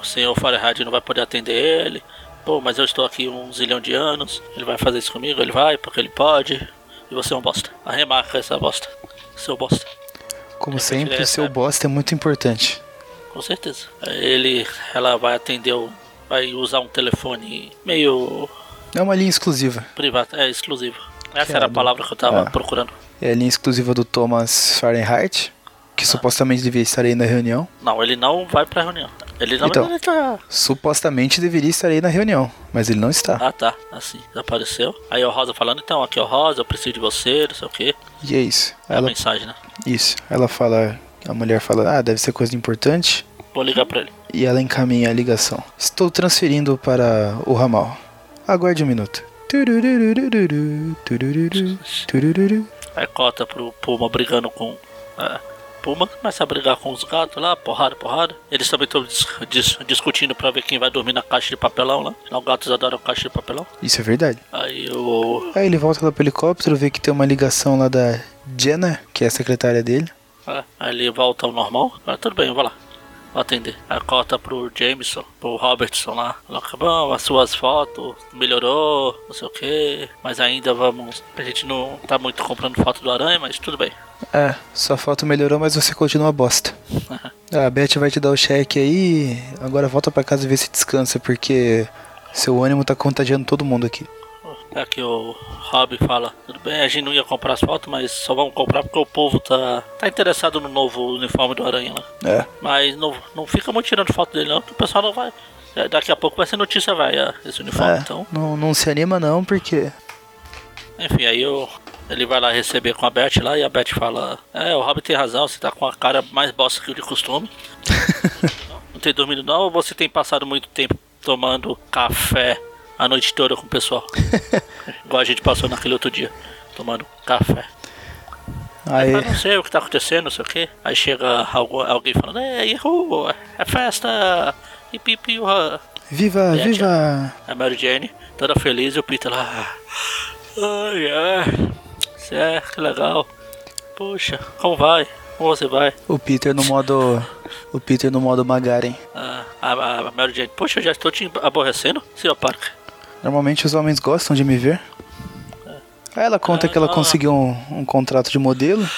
o senhor Fireheart não vai poder atender ele. Pô, mas eu estou aqui um zilhão de anos, ele vai fazer isso comigo, ele vai, porque ele pode. E você é um bosta. Arremarca essa bosta. Seu bosta. Como sempre, o seu bosta é muito importante com certeza. Ele, ela vai atender, vai usar um telefone meio. É uma linha exclusiva. Privada, é exclusiva. Essa que era é a palavra que eu tava é. procurando. É a linha exclusiva do Thomas Fahrenheit, que ah. supostamente devia estar aí na reunião. Não, ele não vai pra reunião. Ele não então, ele tá... supostamente deveria estar aí na reunião, mas ele não está. Ah, tá. Assim, desapareceu. Aí o Rosa falando, então, aqui é o Rosa, eu preciso de você, não sei o quê. E é isso. É ela... a mensagem, né? Isso. Ela fala, a mulher fala, ah, deve ser coisa importante. Vou ligar pra ele. E ela encaminha a ligação. Estou transferindo para o ramal. Aguarde um minuto. Aí cota pro Puma brigando com. É, Puma começa a brigar com os gatos lá, porrada, porrada. Eles também estão dis dis discutindo pra ver quem vai dormir na caixa de papelão lá. Os gatos adoram caixa de papelão. Isso é verdade. Aí o. Aí ele volta lá pro helicóptero, vê que tem uma ligação lá da Jenna, que é a secretária dele. É, aí ele volta ao normal. Ah, tudo bem, vou lá. Vou atender. Aí corta pro Jameson, pro Robertson lá. Fala, bom, as suas fotos melhorou, não sei o que. Mas ainda vamos. A gente não tá muito comprando foto do Aranha, mas tudo bem. É, sua foto melhorou, mas você continua bosta. [LAUGHS] a Beth vai te dar o cheque aí. Agora volta pra casa e vê se descansa, porque seu ânimo tá contagiando todo mundo aqui. É que o Rob fala, tudo bem, a gente não ia comprar as fotos, mas só vamos comprar porque o povo tá, tá interessado no novo uniforme do Aranha lá. É. Mas não, não fica muito tirando foto dele não, que o pessoal não vai. é, Daqui a pouco vai ser notícia, vai, é, esse uniforme, É, então. não, não se anima não, porque. Enfim, aí eu, ele vai lá receber com a Beth lá e a Beth fala, é, o Rob tem razão, você tá com a cara mais bosta que o de costume. não, [LAUGHS] não tem dormido não, ou você tem passado muito tempo tomando café a noite toda com o pessoal? [LAUGHS] Igual a gente passou naquele outro dia, tomando café. Aí, Eu não sei o que tá acontecendo, não sei o que. Aí chega algu- alguém falando, é, Yahoo, é festa, e pipi, uh. viva, É, viva! A Mary Jane, toda feliz, e o Peter lá, ai, ai, é, que legal. Poxa, como vai? Como você vai? O Peter no modo. O Peter no modo Magaren. Ah, a, a Mary Jane, poxa, eu já estou te aborrecendo, Sr. Parker. Normalmente os homens gostam de me ver. Aí ela conta que ela Ah. conseguiu um, um contrato de modelo.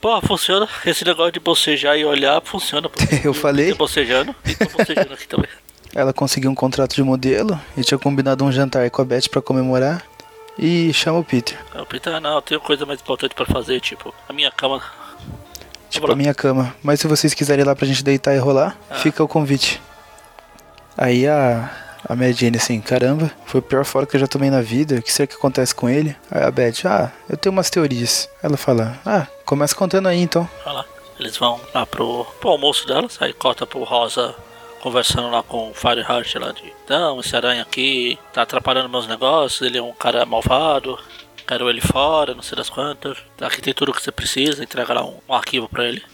Pô, funciona, esse negócio de bocejar e olhar funciona. [LAUGHS] Eu falei. Bocejando, e tô bocejando aqui também. [LAUGHS] Ela conseguiu um contrato de modelo e tinha combinado um jantar com a Beth pra comemorar. E chama o Peter. Aí o Peter, ah, não, eu tenho coisa mais importante pra fazer, tipo, a minha cama. Tipo, a minha cama. Mas se vocês quiserem ir lá pra gente deitar e rolar, fica o convite. Aí a, a Mary Jane assim, caramba, foi o pior fora que eu já tomei na vida. O que será que acontece com ele? Aí a Beth, ah, eu tenho umas teorias. Ela fala, ah, começa contando aí então. Olha lá. Eles vão lá pro, pro almoço delas, aí corta pro Rosa conversando lá com o Fireheart lá de Então, esse aranha aqui tá atrapalhando meus negócios, ele é um cara malvado, quero ele fora, não sei das quantas. Aqui tem tudo que você precisa, entrega lá um, um arquivo pra ele.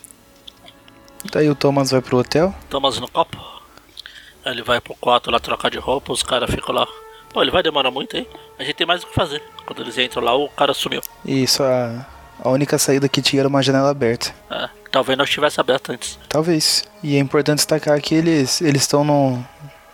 Daí o Thomas vai pro hotel. Thomas no copo. Aí ele vai pro quarto lá trocar de roupa, os caras ficam lá. Pô, ele vai demorar muito aí. A gente tem mais o que fazer. Quando eles entram lá, o cara sumiu. Só a, a única saída que tinha era uma janela aberta. É, talvez não estivesse aberto antes. Talvez. E é importante destacar que eles eles estão no,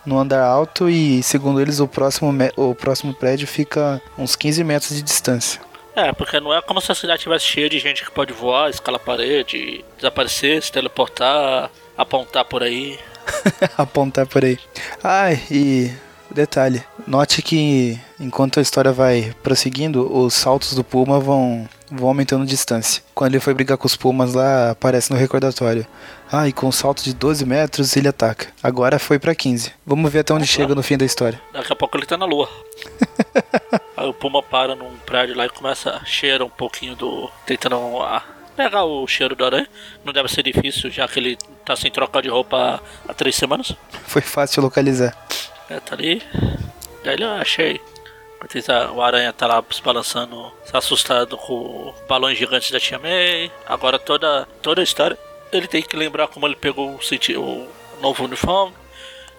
no andar alto e, segundo eles, o próximo, o próximo prédio fica uns 15 metros de distância. É, porque não é como se a cidade estivesse cheia de gente que pode voar, escalar parede, desaparecer, se teleportar, apontar por aí. [LAUGHS] Apontar por aí. Ah, e detalhe: note que enquanto a história vai prosseguindo, os saltos do Puma vão, vão aumentando distância. Quando ele foi brigar com os Pumas lá, aparece no recordatório. Ah, e com um salto de 12 metros ele ataca. Agora foi pra 15. Vamos ver até onde chega no fim da história. Daqui a pouco ele tá na lua. [LAUGHS] aí o Puma para num prédio lá e começa a cheirar um pouquinho do. tentando ah, pegar o cheiro do aranha. Não deve ser difícil, já que ele tá sem trocar de roupa há três semanas. Foi fácil localizar. É, tá ali. Daí ele, ah, achei. Isso, a- O aranha tá lá se balançando, se assustado com balões gigantes da Tia May. Agora toda, toda a história, ele tem que lembrar como ele pegou o, o novo uniforme.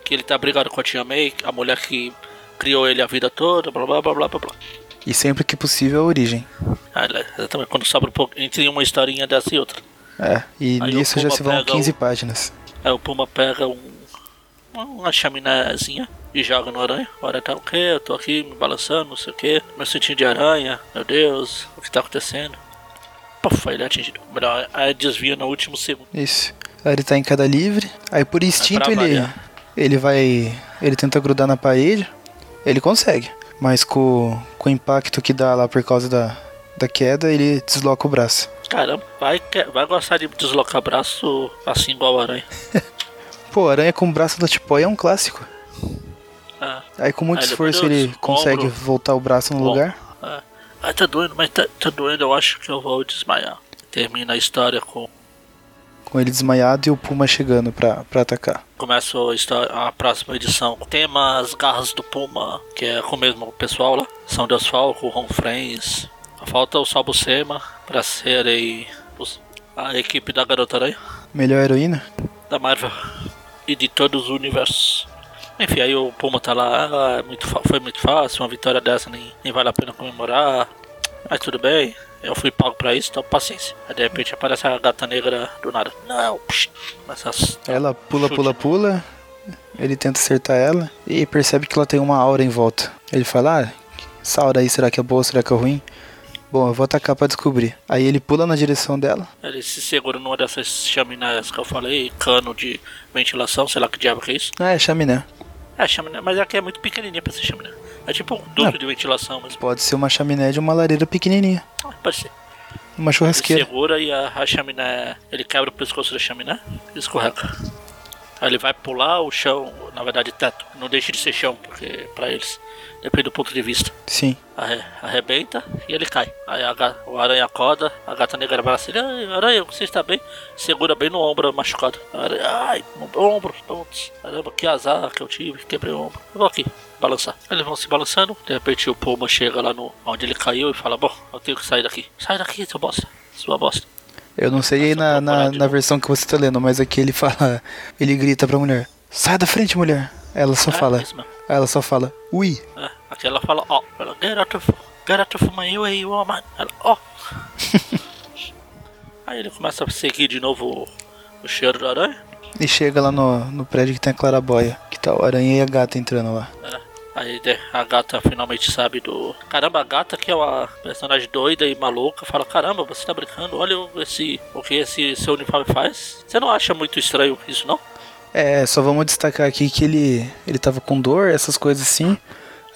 Que ele tá brigado com a Tia May, a mulher que criou ele a vida toda, blá blá blá blá blá blá. E sempre que possível a origem. Ah, ele- exatamente, quando sobra um pouco entre uma historinha dessa e outra. É, e Aí nisso já se vão pega 15 o- páginas. Aí o Puma pega um, uma chaminézinha e joga no aranha. O aranha tá o quê? Eu tô aqui me balançando, não sei o quê. Meu sentido de aranha, meu Deus, o que tá acontecendo? Puf, aí ele é atingido. Melhor, aí desvia no último segundo. Isso. Aí ele tá em queda livre. Aí por instinto pra ele, variar. ele vai. Ele tenta grudar na parede. Ele consegue. Mas com, com o impacto que dá lá por causa da, da queda, ele desloca o braço. Caramba, vai, vai gostar de deslocar braço assim igual o aranha. [LAUGHS] Pô, aranha com o braço da tipóia é um clássico. Ah, Aí com muito Aí esforço ele consegue voltar o braço no Bom. lugar. ah. Ai, tá doendo, mas tá, tá doendo, eu acho que eu vou desmaiar. Termina a história com Com ele desmaiado e o Puma chegando pra, pra atacar. Começa a, história, a próxima edição com tema As Garras do Puma, que é com o mesmo pessoal lá. São Deus Falco, Ron Friends. Falta o Sol Buscema pra serem os- a equipe da Garota Aranha, Melhor heroína? da Marvel e de todos os universos. Enfim, aí o Puma tá lá, ah, muito, foi muito fácil, uma vitória dessa nem, nem vale a pena comemorar. Mas tudo bem, eu fui pago pra isso, então paciência. Aí de repente aparece a gata negra do nada. Não, psh, essas. Ela pula, Chute. pula, pula. Ele tenta acertar ela e percebe que ela tem uma aura em volta. Ele fala: Ah, essa aura aí será que é boa, será que é ruim? Bom, eu vou atacar pra descobrir. Aí ele pula na direção dela. Ele se segura numa dessas chaminés que eu falei, cano de ventilação, sei lá que diabo que é isso. Ah, é chaminé. É, chaminé, mas aqui é muito pequenininha pra ser chaminé. É tipo um duto de ventilação mesmo. Pode ser uma chaminé de uma lareira pequenininha. Ah, Pode ser. Uma Ele churrasqueira. segura e a, a chaminé. Ele quebra o pescoço da chaminé e escorrega. Aí ele vai pular o chão, na verdade teto. Não deixa de ser chão, porque pra eles. Depende do ponto de vista. Sim. Arre, arrebenta e ele cai. Aí a, o aranha acorda, a gata negra vai assim, "Ai, aranha, você está bem? Segura bem no ombro machucado. Aranha, ai, no ombro, putz, caramba, que azar que eu tive, quebrei o ombro. Eu vou aqui, balançar. Eles vão se balançando, de repente o Puma chega lá no onde ele caiu e fala, bom, eu tenho que sair daqui. Sai daqui, seu bosta, sua bosta. Eu não sei na, na, na versão que você tá lendo, mas aqui ele fala. [LAUGHS] Ele grita pra mulher: Sai da frente, mulher. Ela só É, fala. mesmo. Ela só fala: Ui. É, aqui ela fala, ó, ela, get out of, get out of my way, woman. Ela, ó. [LAUGHS] Aí ele começa a seguir de novo o, o cheiro da aranha. E chega lá no, no prédio que tem a clarabóia. Que tá o aranha e a gata entrando lá. É, Aí a gata finalmente sabe do. Caramba, a gata que é uma personagem doida e maluca, fala: Caramba, você tá brincando, olha esse, o que esse seu uniforme faz. Você não acha muito estranho isso, não? É, só vamos destacar aqui que ele, ele tava com dor, essas coisas assim.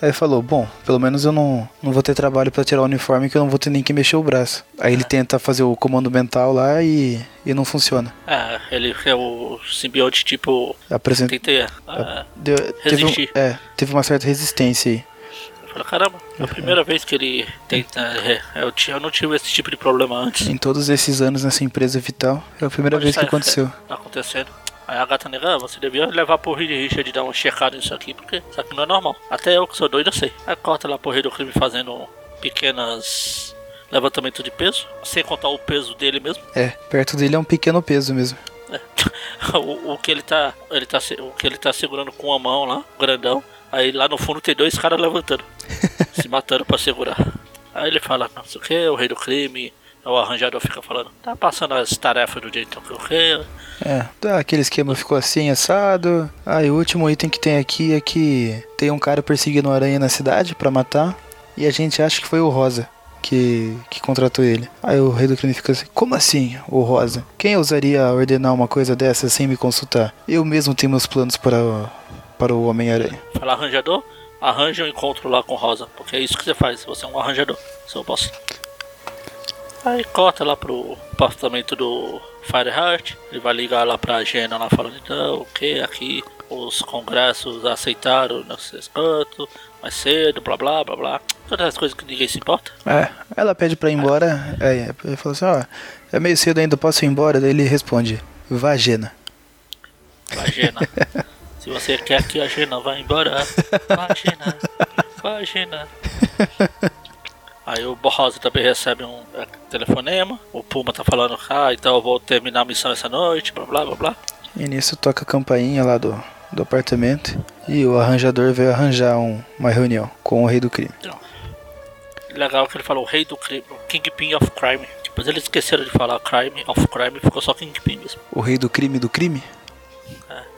Aí falou, bom, pelo menos eu não, não vou ter trabalho pra tirar o uniforme que eu não vou ter nem que mexer o braço. Aí ele tenta fazer o comando mental lá e, e não funciona. É, ele é o simbionte tipo. Apresenta. É, deu- teve, um- resistir. é, teve uma certa resistência aí. fala, caramba, é a primeira vez que ele tenta. é, eu, ti- eu não tive esse tipo de problema antes. Em todos esses anos nessa empresa vital, é a primeira Pode vez que sair, aconteceu. Tá acontecendo. Aí a gata negra, "Ah, você devia levar pro Reed Richard dar uma checada nisso aqui, porque isso aqui não é normal. Até eu que sou doido, eu sei. Aí corta lá pro Rei do Crime fazendo pequenas levantamento de peso, sem contar o peso dele mesmo. É, perto dele é um pequeno peso mesmo. É. [LAUGHS] o, o que ele tá. Ele tá. O que ele tá segurando com a mão lá, grandão. Aí lá no fundo tem dois caras levantando. [LAUGHS] se matando pra segurar. Aí ele fala, não sei o que, o rei do crime. O arranjador fica falando, tá passando as tarefas do jeito que eu quero. É, tá, aquele esquema ficou assim, assado. Ah, e o último item que tem aqui é que tem um cara perseguindo uma aranha na cidade pra matar. E a gente acha que foi o Rosa que, que contratou ele. Aí o rei do crime fica assim: Como assim, o Rosa? Quem ousaria ordenar uma coisa dessa sem me consultar? Eu mesmo tenho meus planos para, o- para o Homem-Aranha. Fala arranjador, arranja um encontro lá com Rosa, porque é isso que você faz, você é um arranjador, seu boss. Aí corta lá pro apartamento do Fireheart, ele vai ligar lá pra Jenna lá falando, então, o que aqui os congressos aceitaram nesse canto, mais cedo, blá blá blá blá. Todas as coisas que ninguém se importa. É, ela pede pra ir embora. É, ele falou assim: Ó, é meio cedo ainda, posso ir embora? Daí ele responde: Vá, Gena. Vai, Jenna. [LAUGHS] Se você quer que a Jenna vá embora, vai, Jenna. Vai, Jenna. Aí o Rosa também recebe um é, telefonema. O Puma tá falando, ah, então eu vou terminar a missão essa noite, blá blá blá blá. E nisso toca a campainha lá do, do apartamento. E o arranjador veio arranjar um- uma reunião com o rei do crime. Legal que ele falou o rei do crime, o Kingpin of Crime. Depois eles esqueceram de falar crime of crime, ficou só Kingpin mesmo. O rei do crime do crime?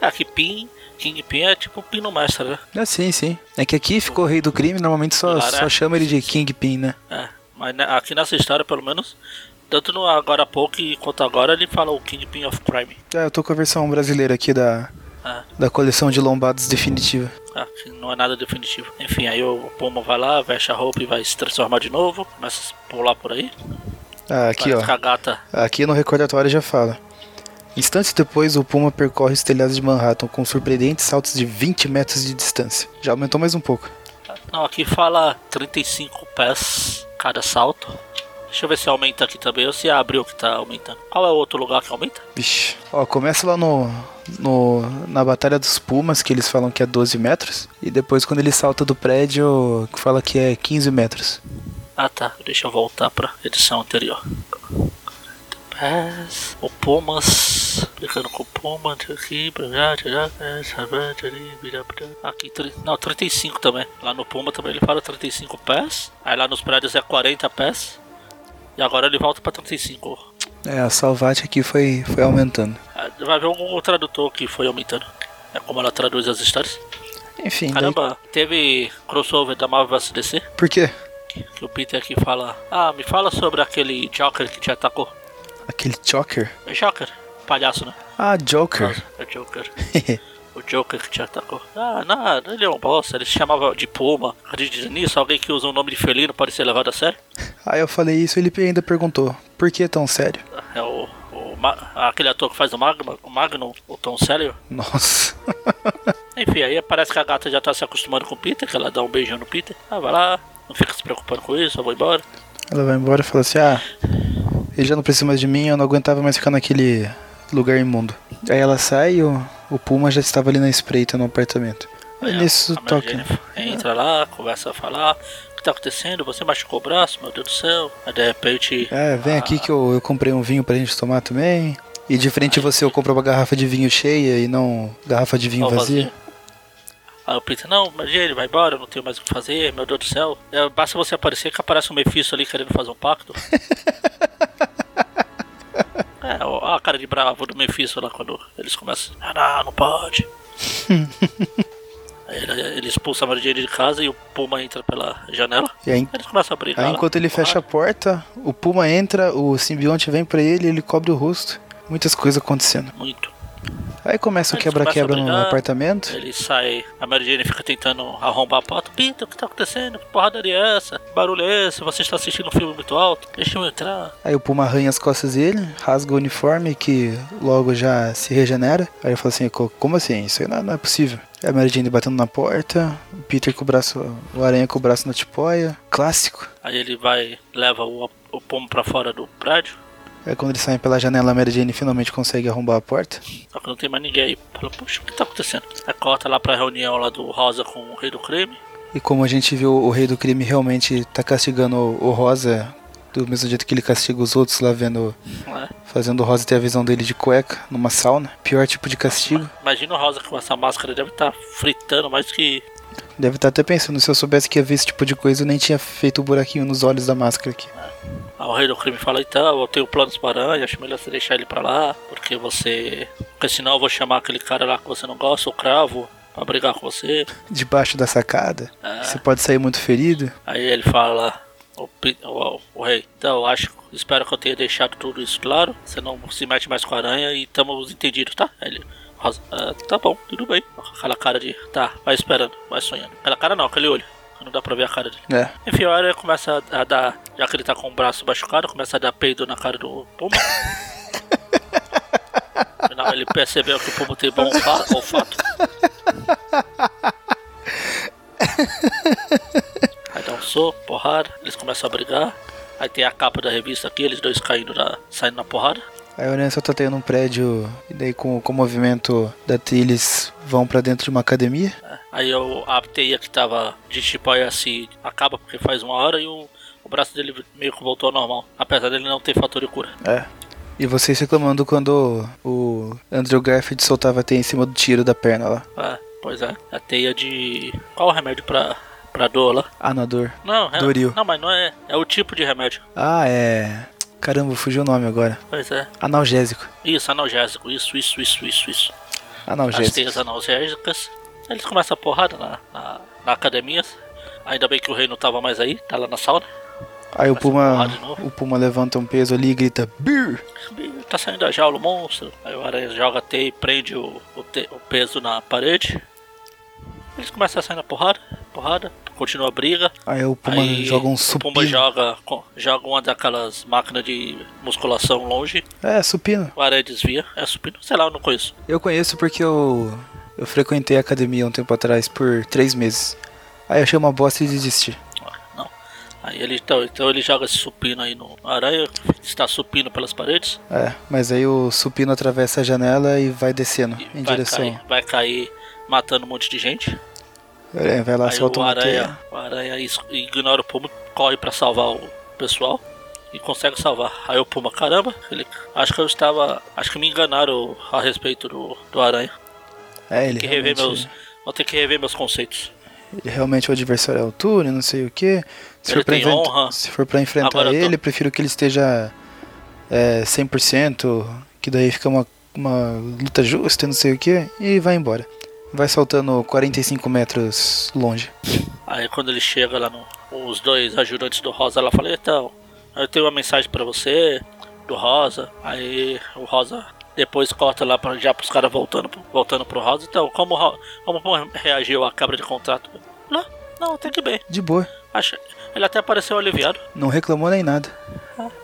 É, aqui Pin, Kingpin é tipo Pino Mestre, né? Ah, sim, sim. É que aqui ficou o rei do crime, normalmente só, só é. chama ele de Kingpin, né? É, mas né, aqui nessa história, pelo menos, tanto no agora há pouco quanto agora, ele fala o Kingpin of Crime. Ah, eu tô com a versão brasileira aqui da, É, da coleção de lombados definitiva. é, que não é nada definitivo. Enfim, aí o Puma vai lá, veste a roupa e vai se transformar de novo, começa a pular por aí. Ah, aqui Parece ó. Aqui no recordatório já fala. Instantes depois, o Puma percorre os telhados de Manhattan com surpreendentes saltos de 20 metros de distância. Já aumentou mais um pouco. Não, aqui fala 35 pés cada salto. Deixa eu ver se aumenta aqui também ou se abriu que tá aumentando. Qual é o outro lugar que aumenta? Vixe. Ó, começa lá no, no. na Batalha dos Pumas, que eles falam que é 12 metros. E depois quando ele salta do prédio, que fala que é 15 metros. Ah tá, deixa eu voltar pra edição anterior. Pés, o Pumas, brincando com o Puma, aqui, aqui, não, 35 também. Lá no Puma também ele fala 35 pés. Aí lá nos prédios é 40 pés. E agora ele volta pra 35. É, a Salvati aqui foi, foi aumentando. Ah, Vai ver algum tradutor que foi aumentando. É como ela traduz as histórias. Enfim, daí- Caramba, teve crossover da Marvel vs DC. por quê? Que, que o Peter aqui fala. Ah, me fala sobre aquele Joker que te atacou. Aquele Joker? É Joker? Palhaço, né? Ah, Joker. É Joker. [LAUGHS] O Joker que te atacou. Ah, nada, ele é um bosta. Ele se chamava de Puma. Acredita nisso? Alguém que usa um nome de felino pode ser levado a sério? Aí eu falei isso e ele ainda perguntou, por que tão sério? É o. o aquele ator que faz o Magma, o Magnum, o Tom Selleck. Nossa. [LAUGHS] Enfim, aí parece que a gata já tá se acostumando com o Peter, que ela dá um beijão no Peter. Ah, vai lá, não fica se preocupando com isso, eu vou embora. Ela vai embora e fala assim, ah, ele já não precisa mais de mim, eu não aguentava mais ficar naquele lugar imundo. Aí ela sai e o, o Puma já estava ali na espreita no apartamento. Aí Aí nisso a toca. Entra lá, começa a falar. O que tá acontecendo? Você machucou o braço, meu Deus do céu. Aí de repente. É, vem aqui que eu, eu comprei um vinho pra gente tomar também. E de frente você eu compro uma garrafa de vinho cheia e não garrafa de vinho Ó, vazia. Aí o Peter, não, mas ele vai embora, eu não tenho mais o que fazer, meu Deus do céu. É, basta você aparecer que aparece um Mephisto ali querendo fazer um pacto. [LAUGHS] é, ó, a cara de bravo do Mephisto lá quando eles começam. Ah, não, não pode. [LAUGHS] Ele, ele expulsa a Mary Jane de casa e o Puma entra pela janela. E aí, Eles começam a brigar. aí lá, enquanto ele fecha a porta, o Puma entra, o simbionte vem pra ele, ele cobre o rosto. Muitas coisas acontecendo. Muito. Aí começa o quebra-quebra no apartamento. Ele sai, a Mary Jane fica tentando arrombar a porta. Peter, o que tá acontecendo? Que porradaria é essa? Que barulho é esse? Você está assistindo um filme muito alto? Deixa eu entrar. Aí o Puma arranha as costas dele, rasga o uniforme que logo já se regenera. Aí ele fala assim, "Co- como assim? Isso aí não, não é possível. A Mary Jane batendo na porta, o Peter com o braço, o aranha com o braço na tipóia. Clássico. Aí ele vai, leva o, o pomo pra fora do prédio. Aí quando eles saem pela janela, a Mary Jane finalmente consegue arrombar a porta. Só que não tem mais ninguém aí. Fala, puxa, o que tá acontecendo? Aí corta lá pra reunião lá do Rosa com o Rei do Crime. E como a gente viu, o Rei do Crime realmente tá castigando o, Rosa do mesmo jeito que ele castiga os outros lá vendo, Né? fazendo o Rosa ter a visão dele de cueca numa sauna. Pior tipo de castigo. Imagina o Rosa com essa máscara, deve estar fritando mais que. Deve estar até pensando, se eu soubesse que ia ver esse tipo de coisa, eu nem tinha feito o buraquinho nos olhos da máscara aqui. Aí o Rei do Crime fala, então, eu tenho planos para a aranha, acho melhor você deixar ele pra lá, porque você. Porque senão eu vou chamar aquele cara lá que você não gosta, o cravo, pra brigar com você. Debaixo da sacada, É. você pode sair muito ferido. Aí ele fala, o, o, o rei, então acho, espero que eu tenha deixado tudo isso claro. Você não se mete mais com a aranha e estamos entendidos, tá? Ele, "Ah, tá bom, tudo bem. Aquela cara de, tá, vai esperando, vai sonhando. Aquela cara não, aquele olho. Não dá pra ver a cara dele. É. Enfim, a aranha começa a dar, já que ele tá com o braço machucado, começa a dar peido na cara do Puma. [LAUGHS] No final, ele percebeu que o Puma tem bom olfa- olfato. Aí dá um soco, porrada, eles começam a brigar. Aí tem a capa da revista aqui, eles dois caindo na, saindo na porrada. Aí o tá tendo um prédio, e daí com, com o movimento da trilha eles vão pra dentro de uma academia. Aí o, a teia que tava de chipóia se acaba porque faz uma hora e o, o braço dele meio que voltou ao normal. Apesar dele não ter fator de cura. É. E vocês reclamando quando o Andrew Garfield soltava a teia em cima do tiro da perna lá. É, pois é. A teia de. Qual o remédio pra, pra dor lá? Anador. Não, é, Doril. não, mas não é. É o tipo de remédio. Ah, é. Caramba, fugiu o nome agora. Pois é. Analgésico. Isso, analgésico. Isso, isso, isso, isso, isso. As Analgésico. teias analgésicas. Eles começam a porrada na, na, na academia. Ainda bem que o rei não tava mais aí, tá lá na sauna. Aí o Puma, o Puma levanta um peso ali e grita Beer! Tá saindo da jaula o monstro. Aí o aranha joga a teia e prende o, o, te- o peso na parede. Eles começam a sair na porrada, porrada, continua a briga. Aí o Puma Aí joga um o supino. Puma joga, joga uma daquelas máquinas de musculação longe. É, supino. O aranha desvia. É supino? Sei lá, eu não conheço. Eu conheço porque eu, eu frequentei a academia um tempo atrás por três meses. Aí eu achei uma bosta e desisti. Não. Aí ele então, então ele joga esse supino aí no aranha, está supino pelas paredes. É, mas aí o supino atravessa a janela e vai descendo E em vai direção. cair, vai cair matando um monte de gente. É, vai lá, Aí solta o aranha, o aranha ignora o Puma, corre pra salvar o pessoal e consegue salvar. Aí o Puma, caramba, ele, acho que eu estava, acho que me enganaram a respeito do, do aranha. É, ele Tem que rever meus, vou ter que rever meus conceitos. ele realmente o adversário é altura, não sei o que. Se, Ele for pra se for pra enfrentar eu tô- ele, prefiro que ele esteja é, 100%, que daí fica uma, uma luta justa, não sei o que, e vai embora. Vai saltando 45 metros longe. Aí quando ele chega lá no. Os dois ajudantes do Rosa lá falam, então, eu tenho uma mensagem pra você, do Rosa. Aí o Rosa depois corta lá pra, já pros caras voltando, pro- voltando pro Rosa. Então, como, como reagiu a cabra de contrato? Não, não, até que bem. De boa, Acha, ele até pareceu aliviado. não reclamou nem nada.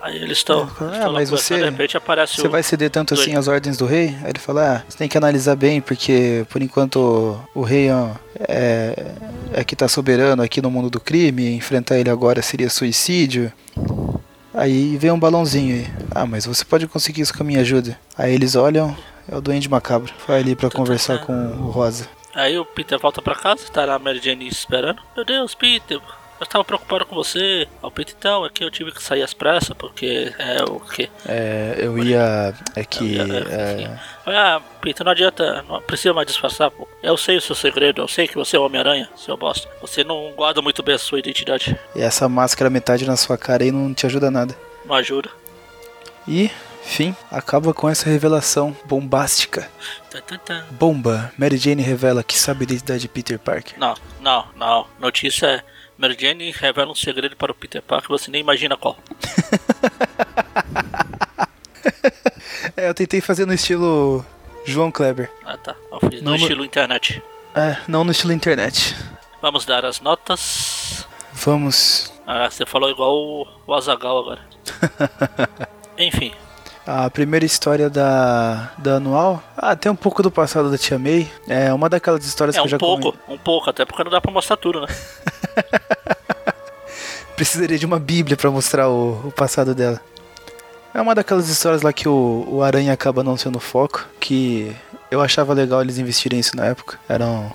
Aí eles estão. Ah, mas você- De repente aparece Você o. vai ceder tanto assim às ordens do rei? Aí ele fala, ah, você tem que analisar bem, porque por enquanto o, rei ó, é, é que tá soberano aqui no mundo do crime, enfrentar ele agora seria suicídio. Aí vem um balãozinho aí. Ah, mas você pode conseguir isso com a minha ajuda. Aí eles olham, é o Duende Macabro. Vai ali pra conversar com o Rosa. Aí o Peter volta pra casa, tá lá a Mary Jane esperando. Meu Deus, Peter, eu estava preocupado com você. Aí O Peter, então, é que eu tive que sair às pressas, porque é o que? É, eu ia. É que. É, Ah, Peter, não adianta, não precisa mais disfarçar, pô. Eu sei o seu segredo, eu sei que você é o Homem-Aranha, seu bosta. Você não guarda muito bem a sua identidade. e essa máscara metade na sua cara aí não te ajuda nada. Não ajuda. E, fim, acaba com essa revelação bombástica. Bomba! Mary Jane revela que sabe da identidade de Peter Parker. Não, não, não. Notícia é. Mary Jane revela um segredo para o Peter Parker, você nem imagina qual. [LAUGHS] É, eu tentei fazer no estilo João Kleber. Ah tá, eu fiz no Não, estilo internet. É, não no estilo internet. Vamos dar as notas. Vamos. Ah, você falou igual o, o Azagal agora. [LAUGHS] Enfim, A primeira história da, da anual. Ah, tem um pouco do passado da Tia May. É uma daquelas histórias é que eu um já pouco, comen- um pouco, até porque não dá pra mostrar tudo, né? [LAUGHS] Precisaria de uma bíblia pra mostrar o, o passado dela. É uma daquelas histórias lá que o, o Aranha acaba não sendo foco. Que eu achava legal eles investirem isso na época. Eram.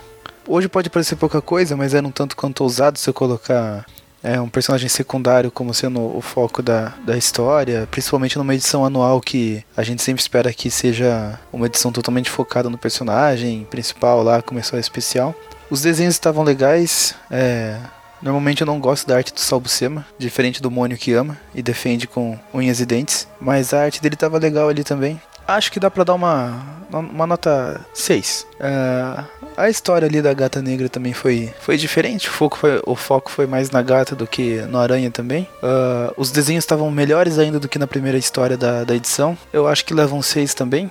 Hoje pode parecer pouca coisa, mas era um tanto quanto ousado se eu colocar é, um personagem secundário como sendo o foco da, da história. Principalmente numa edição anual que a gente sempre espera que seja uma edição totalmente focada no personagem principal lá, como história especial. Os desenhos estavam legais. É, Normalmente eu não gosto da arte do Salbucema, diferente do Mônio que ama e defende com unhas e dentes, mas a arte dele tava legal ali também. Acho que dá pra dar uma, uma nota 6. É, a história ali da gata negra também foi, foi diferente, o foco foi, o foco foi mais na gata do que no aranha também. É, os desenhos estavam melhores ainda do que na primeira história da, da edição. Eu acho que levam 6 também.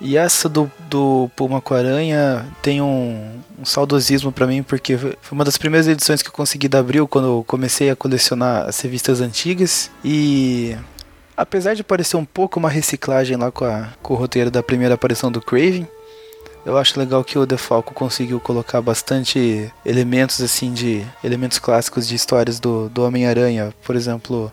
E essa do, do Puma com Aranha tem um, um saudosismo pra mim, porque foi uma das primeiras edições que eu consegui da Abril quando comecei a colecionar as revistas antigas. E apesar de parecer um pouco uma reciclagem lá com, a, com o roteiro da primeira aparição do Craven, eu acho legal que o DeFalco conseguiu colocar bastante elementos assim de elementos clássicos de histórias do, do Homem-Aranha. Por exemplo,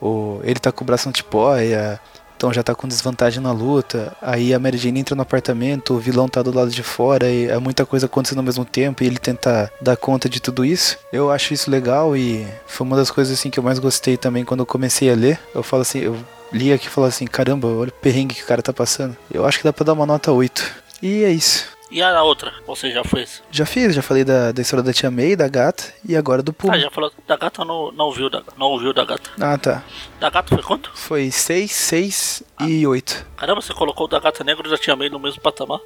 o, ele tá com o braço antipóia, então já tá com desvantagem na luta. Aí a Mary Jane entra no apartamento, o vilão tá do lado de fora e é muita coisa acontecendo ao mesmo tempo e ele tenta dar conta de tudo isso. Eu acho isso legal e foi uma das coisas assim que eu mais gostei também quando eu comecei a ler. Eu falo assim, eu li aqui e falo assim, caramba, olha o perrengue que o cara tá passando. Eu acho que dá pra dar uma nota 8. E é isso. E a outra? Você já fez? Já fiz, já falei da, da história da Tia May, da gata e agora do Puma. Ah, já falou da gata ou não, não ouviu da, não ouviu da gata? Ah, tá. Da gata foi quanto? Foi 6, 6 e 8. Caramba, você colocou o da gata negra e da tia May no mesmo patamar?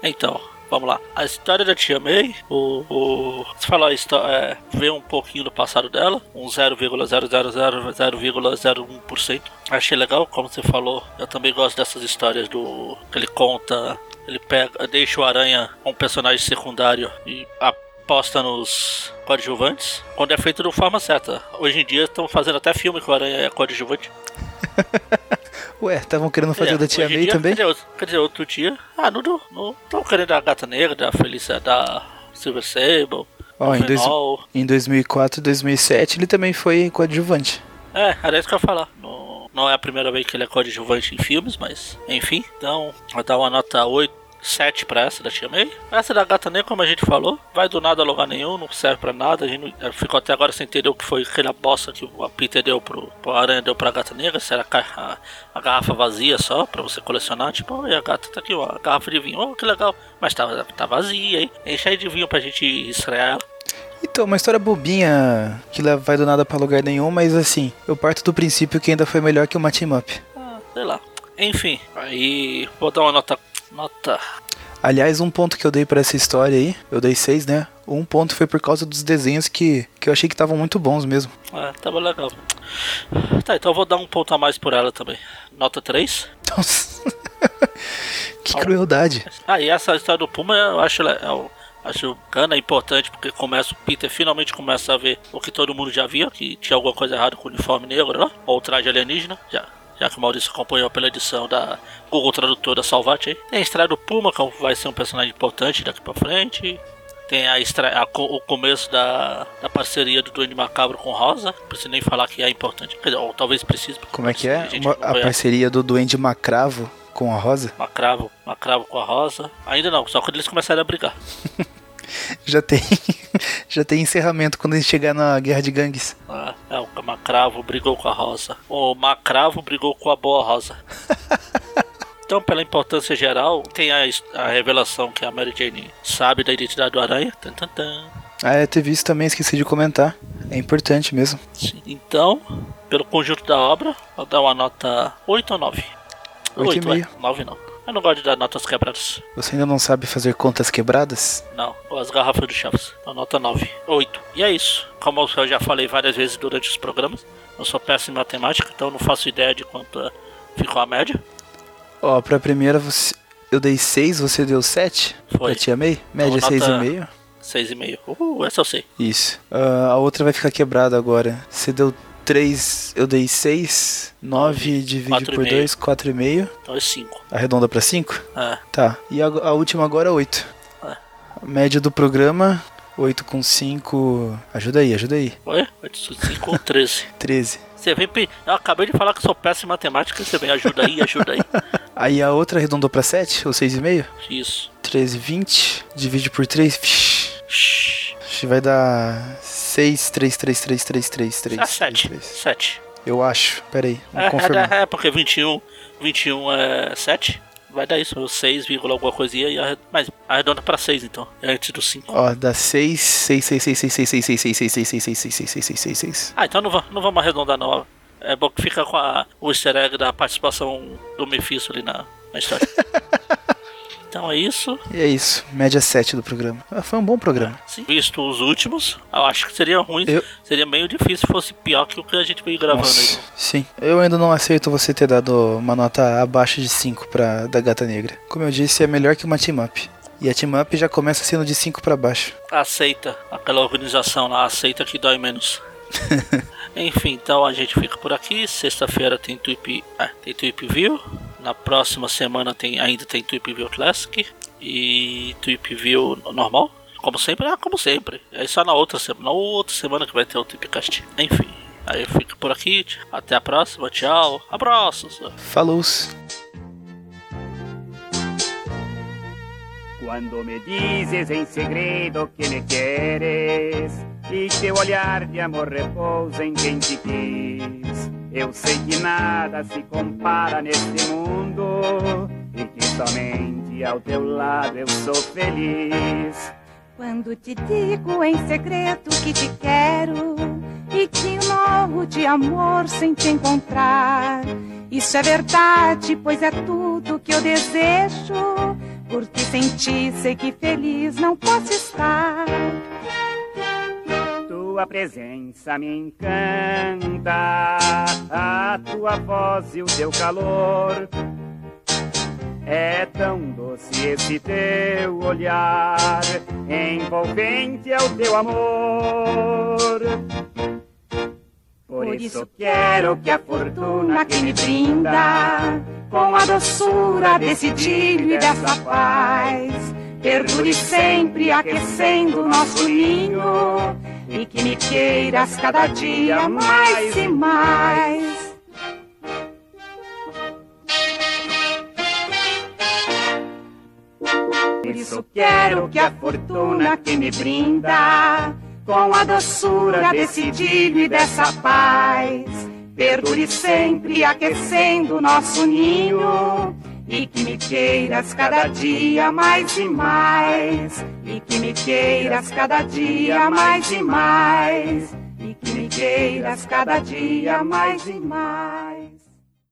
Então, vamos lá. A história da tia May, o. o falou a história, é, vê um pouquinho do passado dela, um 0,000,01%. Achei legal, como você falou. Eu também gosto dessas histórias do. que ele conta. Ele pega, deixa o Aranha um personagem secundário e aposta nos coadjuvantes quando é feito de forma certa. Hoje em dia estão fazendo até filme que o Aranha é coadjuvante. [LAUGHS] Ué, estavam querendo fazer É, o da Tia May dia, também? Quer dizer, outro- quer dizer, outro dia. Ah, não não Estão querendo a gata negra, da Felícia, da Silver Sable. Do em, dois, em 2004 e 2007 ele também foi coadjuvante. É, era isso que eu ia falar. Não, não é a primeira vez que ele é coadjuvante em filmes, mas enfim. Então, vai dar uma nota 8, 7 pra essa da Tia May. Essa da Gata Negra, como a gente falou, vai do nada a lugar nenhum, não serve pra nada. A gente não, ficou até agora sem entender o que foi aquela bosta que o Peter deu pro, pro Aranha, deu pra Gata Negra. Se era a, a, garrafa vazia só pra você colecionar. Tipo, e a gata tá aqui, ó, a garrafa de vinho, oh, que legal. Mas tá, tá vazia, hein? Enche aí de vinho pra gente estrear ela. Então, uma história bobinha que vai do nada pra lugar nenhum, mas assim, eu parto do princípio que ainda foi melhor que uma team up. Ah, sei lá. Enfim, aí vou dar uma nota. Nota. Aliás, um ponto que eu dei para essa história aí, eu dei seis, né? Um ponto foi por causa dos desenhos que, que eu achei que estavam muito bons mesmo. É, tava legal. Tá, então eu vou dar um ponto a mais por ela também. Nota 3. Nossa. [LAUGHS] que crueldade. Ah, e essa história do Puma eu acho, eu acho bacana, é importante, porque começa o Peter finalmente começa a ver o que todo mundo já via, que tinha alguma coisa errada com o uniforme negro, né? ou o traje alienígena. Já, já que o Maurício acompanhou pela edição da Google Tradutor da Salvat aí. Tem a estreia do Puma, que vai ser um personagem importante daqui pra frente. Tem a, estreia, a o começo da, da parceria do Duende Macabro com Rosa. Não preciso nem falar que é importante. Ou talvez precise. Como é que é? A, a parceria do Duende Macravo com a Rosa? Macravo, Macravo com a Rosa. Ainda não, só quando eles começarem a brigar. [LAUGHS] já tem [LAUGHS] já tem encerramento quando eles chegar na guerra de gangues. Ah, é, o Macravo brigou com a Rosa. O Macravo brigou com a boa Rosa. [LAUGHS] Então, pela importância geral, tem a, a, revelação que a Mary Jane sabe da identidade do Aranha. Tan, tan, tan. Ah, é, teve isso também, esqueci de comentar. É importante mesmo. Sim. Então, pelo conjunto da obra, vou dar uma nota 8 ou 9? 8,5. É, 9 não. Eu não gosto de dar notas quebradas. Você ainda não sabe fazer contas quebradas? Não, as garrafas do Chaves. A nota 9. 8. E é isso. Como eu já falei várias vezes durante os programas, eu sou péssimo em matemática, então não faço ideia de quanto ficou a média. Ó, pra primeira você... eu dei 6, você deu 7? Foi. Tia May? Média então, 6,5? 6,5. Uh, essa eu sei. Isso. Uh, a outra vai ficar quebrada agora. Você deu 3, eu dei 6. 9 divide por 2, 4,5. Então é 5. Arredonda pra 5? É. Tá. E a, a última agora é 8. É. A média do programa, 8 com 5. Ajuda aí, ajuda aí. Oi? 8 com 5, 13. 13. Você vem. Eu acabei de falar que eu sou péssimo em matemática, você vem, ajuda aí, ajuda aí. [LAUGHS] aí a outra arredondou pra 7, ou 6,5? Isso. 13, 20. Divide por 3. Shhh. Vai dar 6, 3, 3, 3, 3, 3, 3. Ah, 7. 7. Eu acho. Pera aí, é, é, é, porque 21, 21 é 7. Vai dar isso, 6, alguma coisinha, e arred... mas arredonda pra 6 então, é antes do 5. Ó, dá 6, 6, 6, 6, 6, 6, 6, 6, 6, 6, 6, 6, 6, 6, 6, 6, 6, 6. Ah, então não, não vamos arredondar não. É bom que fica com a, o easter egg da participação do Mephisto ali na, na história. Então é isso. E é isso. Média 7 do programa. Foi um bom programa. Sim. Visto os últimos, eu acho que seria ruim. Eu... Seria meio difícil se fosse pior que o que a gente veio gravando Nossa, aí. Sim. Eu ainda não aceito você ter dado uma nota abaixo de 5 pra da Gata Negra. Como eu disse, é melhor que uma team up. E a team up já começa sendo de 5 para baixo. Aceita. Aquela organização lá, aceita que dói menos. [LAUGHS] Enfim, então a gente fica por aqui. Sexta-feira tem Tweep, ah, tem Tweep View. Na próxima semana tem, ainda tem Tweep View Classic e Tweep View normal. Como sempre, ah, como sempre. É só na outra semana, na outra semana que vai ter o Tweepcast. Enfim, aí fica por aqui. Até a próxima, tchau. Abraços. Falou. Quando me dizes em segredo que me queres e teu olhar de amor repousa em quem te quis. Eu sei que nada se compara nesse mundo e que somente ao teu lado eu sou feliz. Quando te digo em segredo que te quero e que morro de amor sem te encontrar, isso é verdade, pois é tudo que eu desejo. Porque sem ti sei que feliz não posso estar tua presença me encanta, a tua voz e o teu calor. É tão doce esse teu olhar, envolvente é o teu amor. Por isso quero que a fortuna que me brinda, com a doçura desse dilho e dessa paz, perdure sempre aquecendo nosso ninho e que me queiras cada dia mais e mais. Por isso quero que a fortuna que me brinda, com a doçura desse idílio e dessa paz, perdure sempre aquecendo nosso ninho. E que me queiras cada dia mais e mais. E que me queiras cada dia mais e mais. E que me queiras cada dia mais e mais.